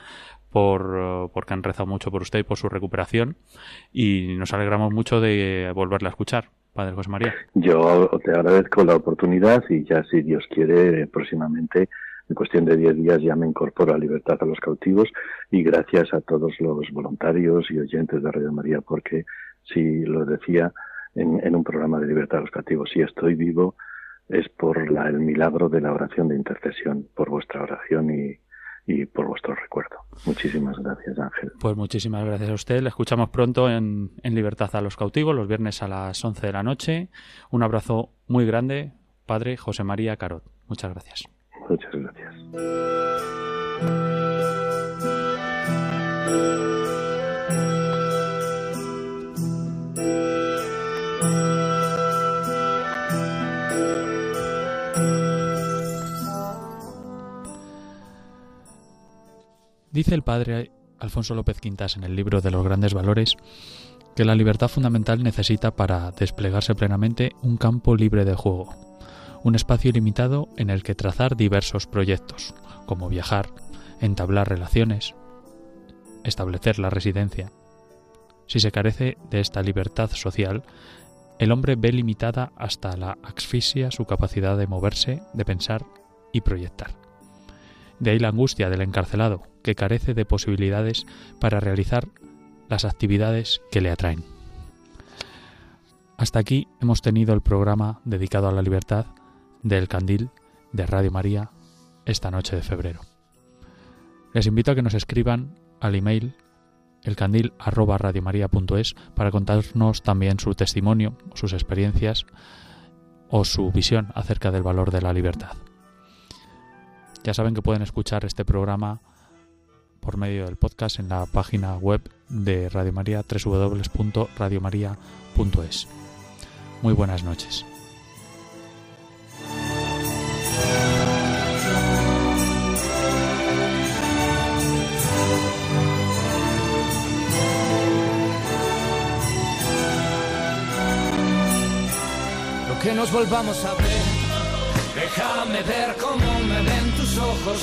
por, porque han rezado mucho por usted y por su recuperación. Y nos alegramos mucho de volverla a escuchar. Padre José María. Yo te agradezco la oportunidad y ya si Dios quiere, próximamente, en cuestión de 10 días, ya me incorporo a Libertad a los Cautivos y gracias a todos los voluntarios y oyentes de Radio María, porque si lo decía en, en un programa de Libertad a los Cautivos, si estoy vivo, es por la, el milagro de la oración de intercesión, por vuestra oración y, y por vuestro recuerdo. Muchísimas gracias, Ángel. Pues muchísimas gracias a usted. Le escuchamos pronto en, en Libertad a los Cautivos, los viernes a las 11 de la noche. Un abrazo muy grande, Padre José María Carot. Muchas gracias. Muchas gracias. Dice el padre Alfonso López Quintas en el libro de los grandes valores que la libertad fundamental necesita para desplegarse plenamente un campo libre de juego, un espacio ilimitado en el que trazar diversos proyectos, como viajar, entablar relaciones, establecer la residencia. Si se carece de esta libertad social, el hombre ve limitada hasta la asfixia su capacidad de moverse, de pensar y proyectar. De ahí la angustia del encarcelado, que carece de posibilidades para realizar las actividades que le atraen. Hasta aquí hemos tenido el programa dedicado a la libertad del Candil de Radio María esta noche de febrero. Les invito a que nos escriban al email elcandil@radiomaria.es para contarnos también su testimonio, sus experiencias o su visión acerca del valor de la libertad. Ya saben que pueden escuchar este programa por medio del podcast en la página web de Radio María www.radiomaria.es. Muy buenas noches. Lo que nos volvamos a ver, déjame ver cómo me ven tus ojos.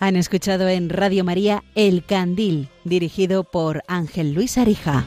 Han escuchado en Radio María El Candil, dirigido por Ángel Luis Arija.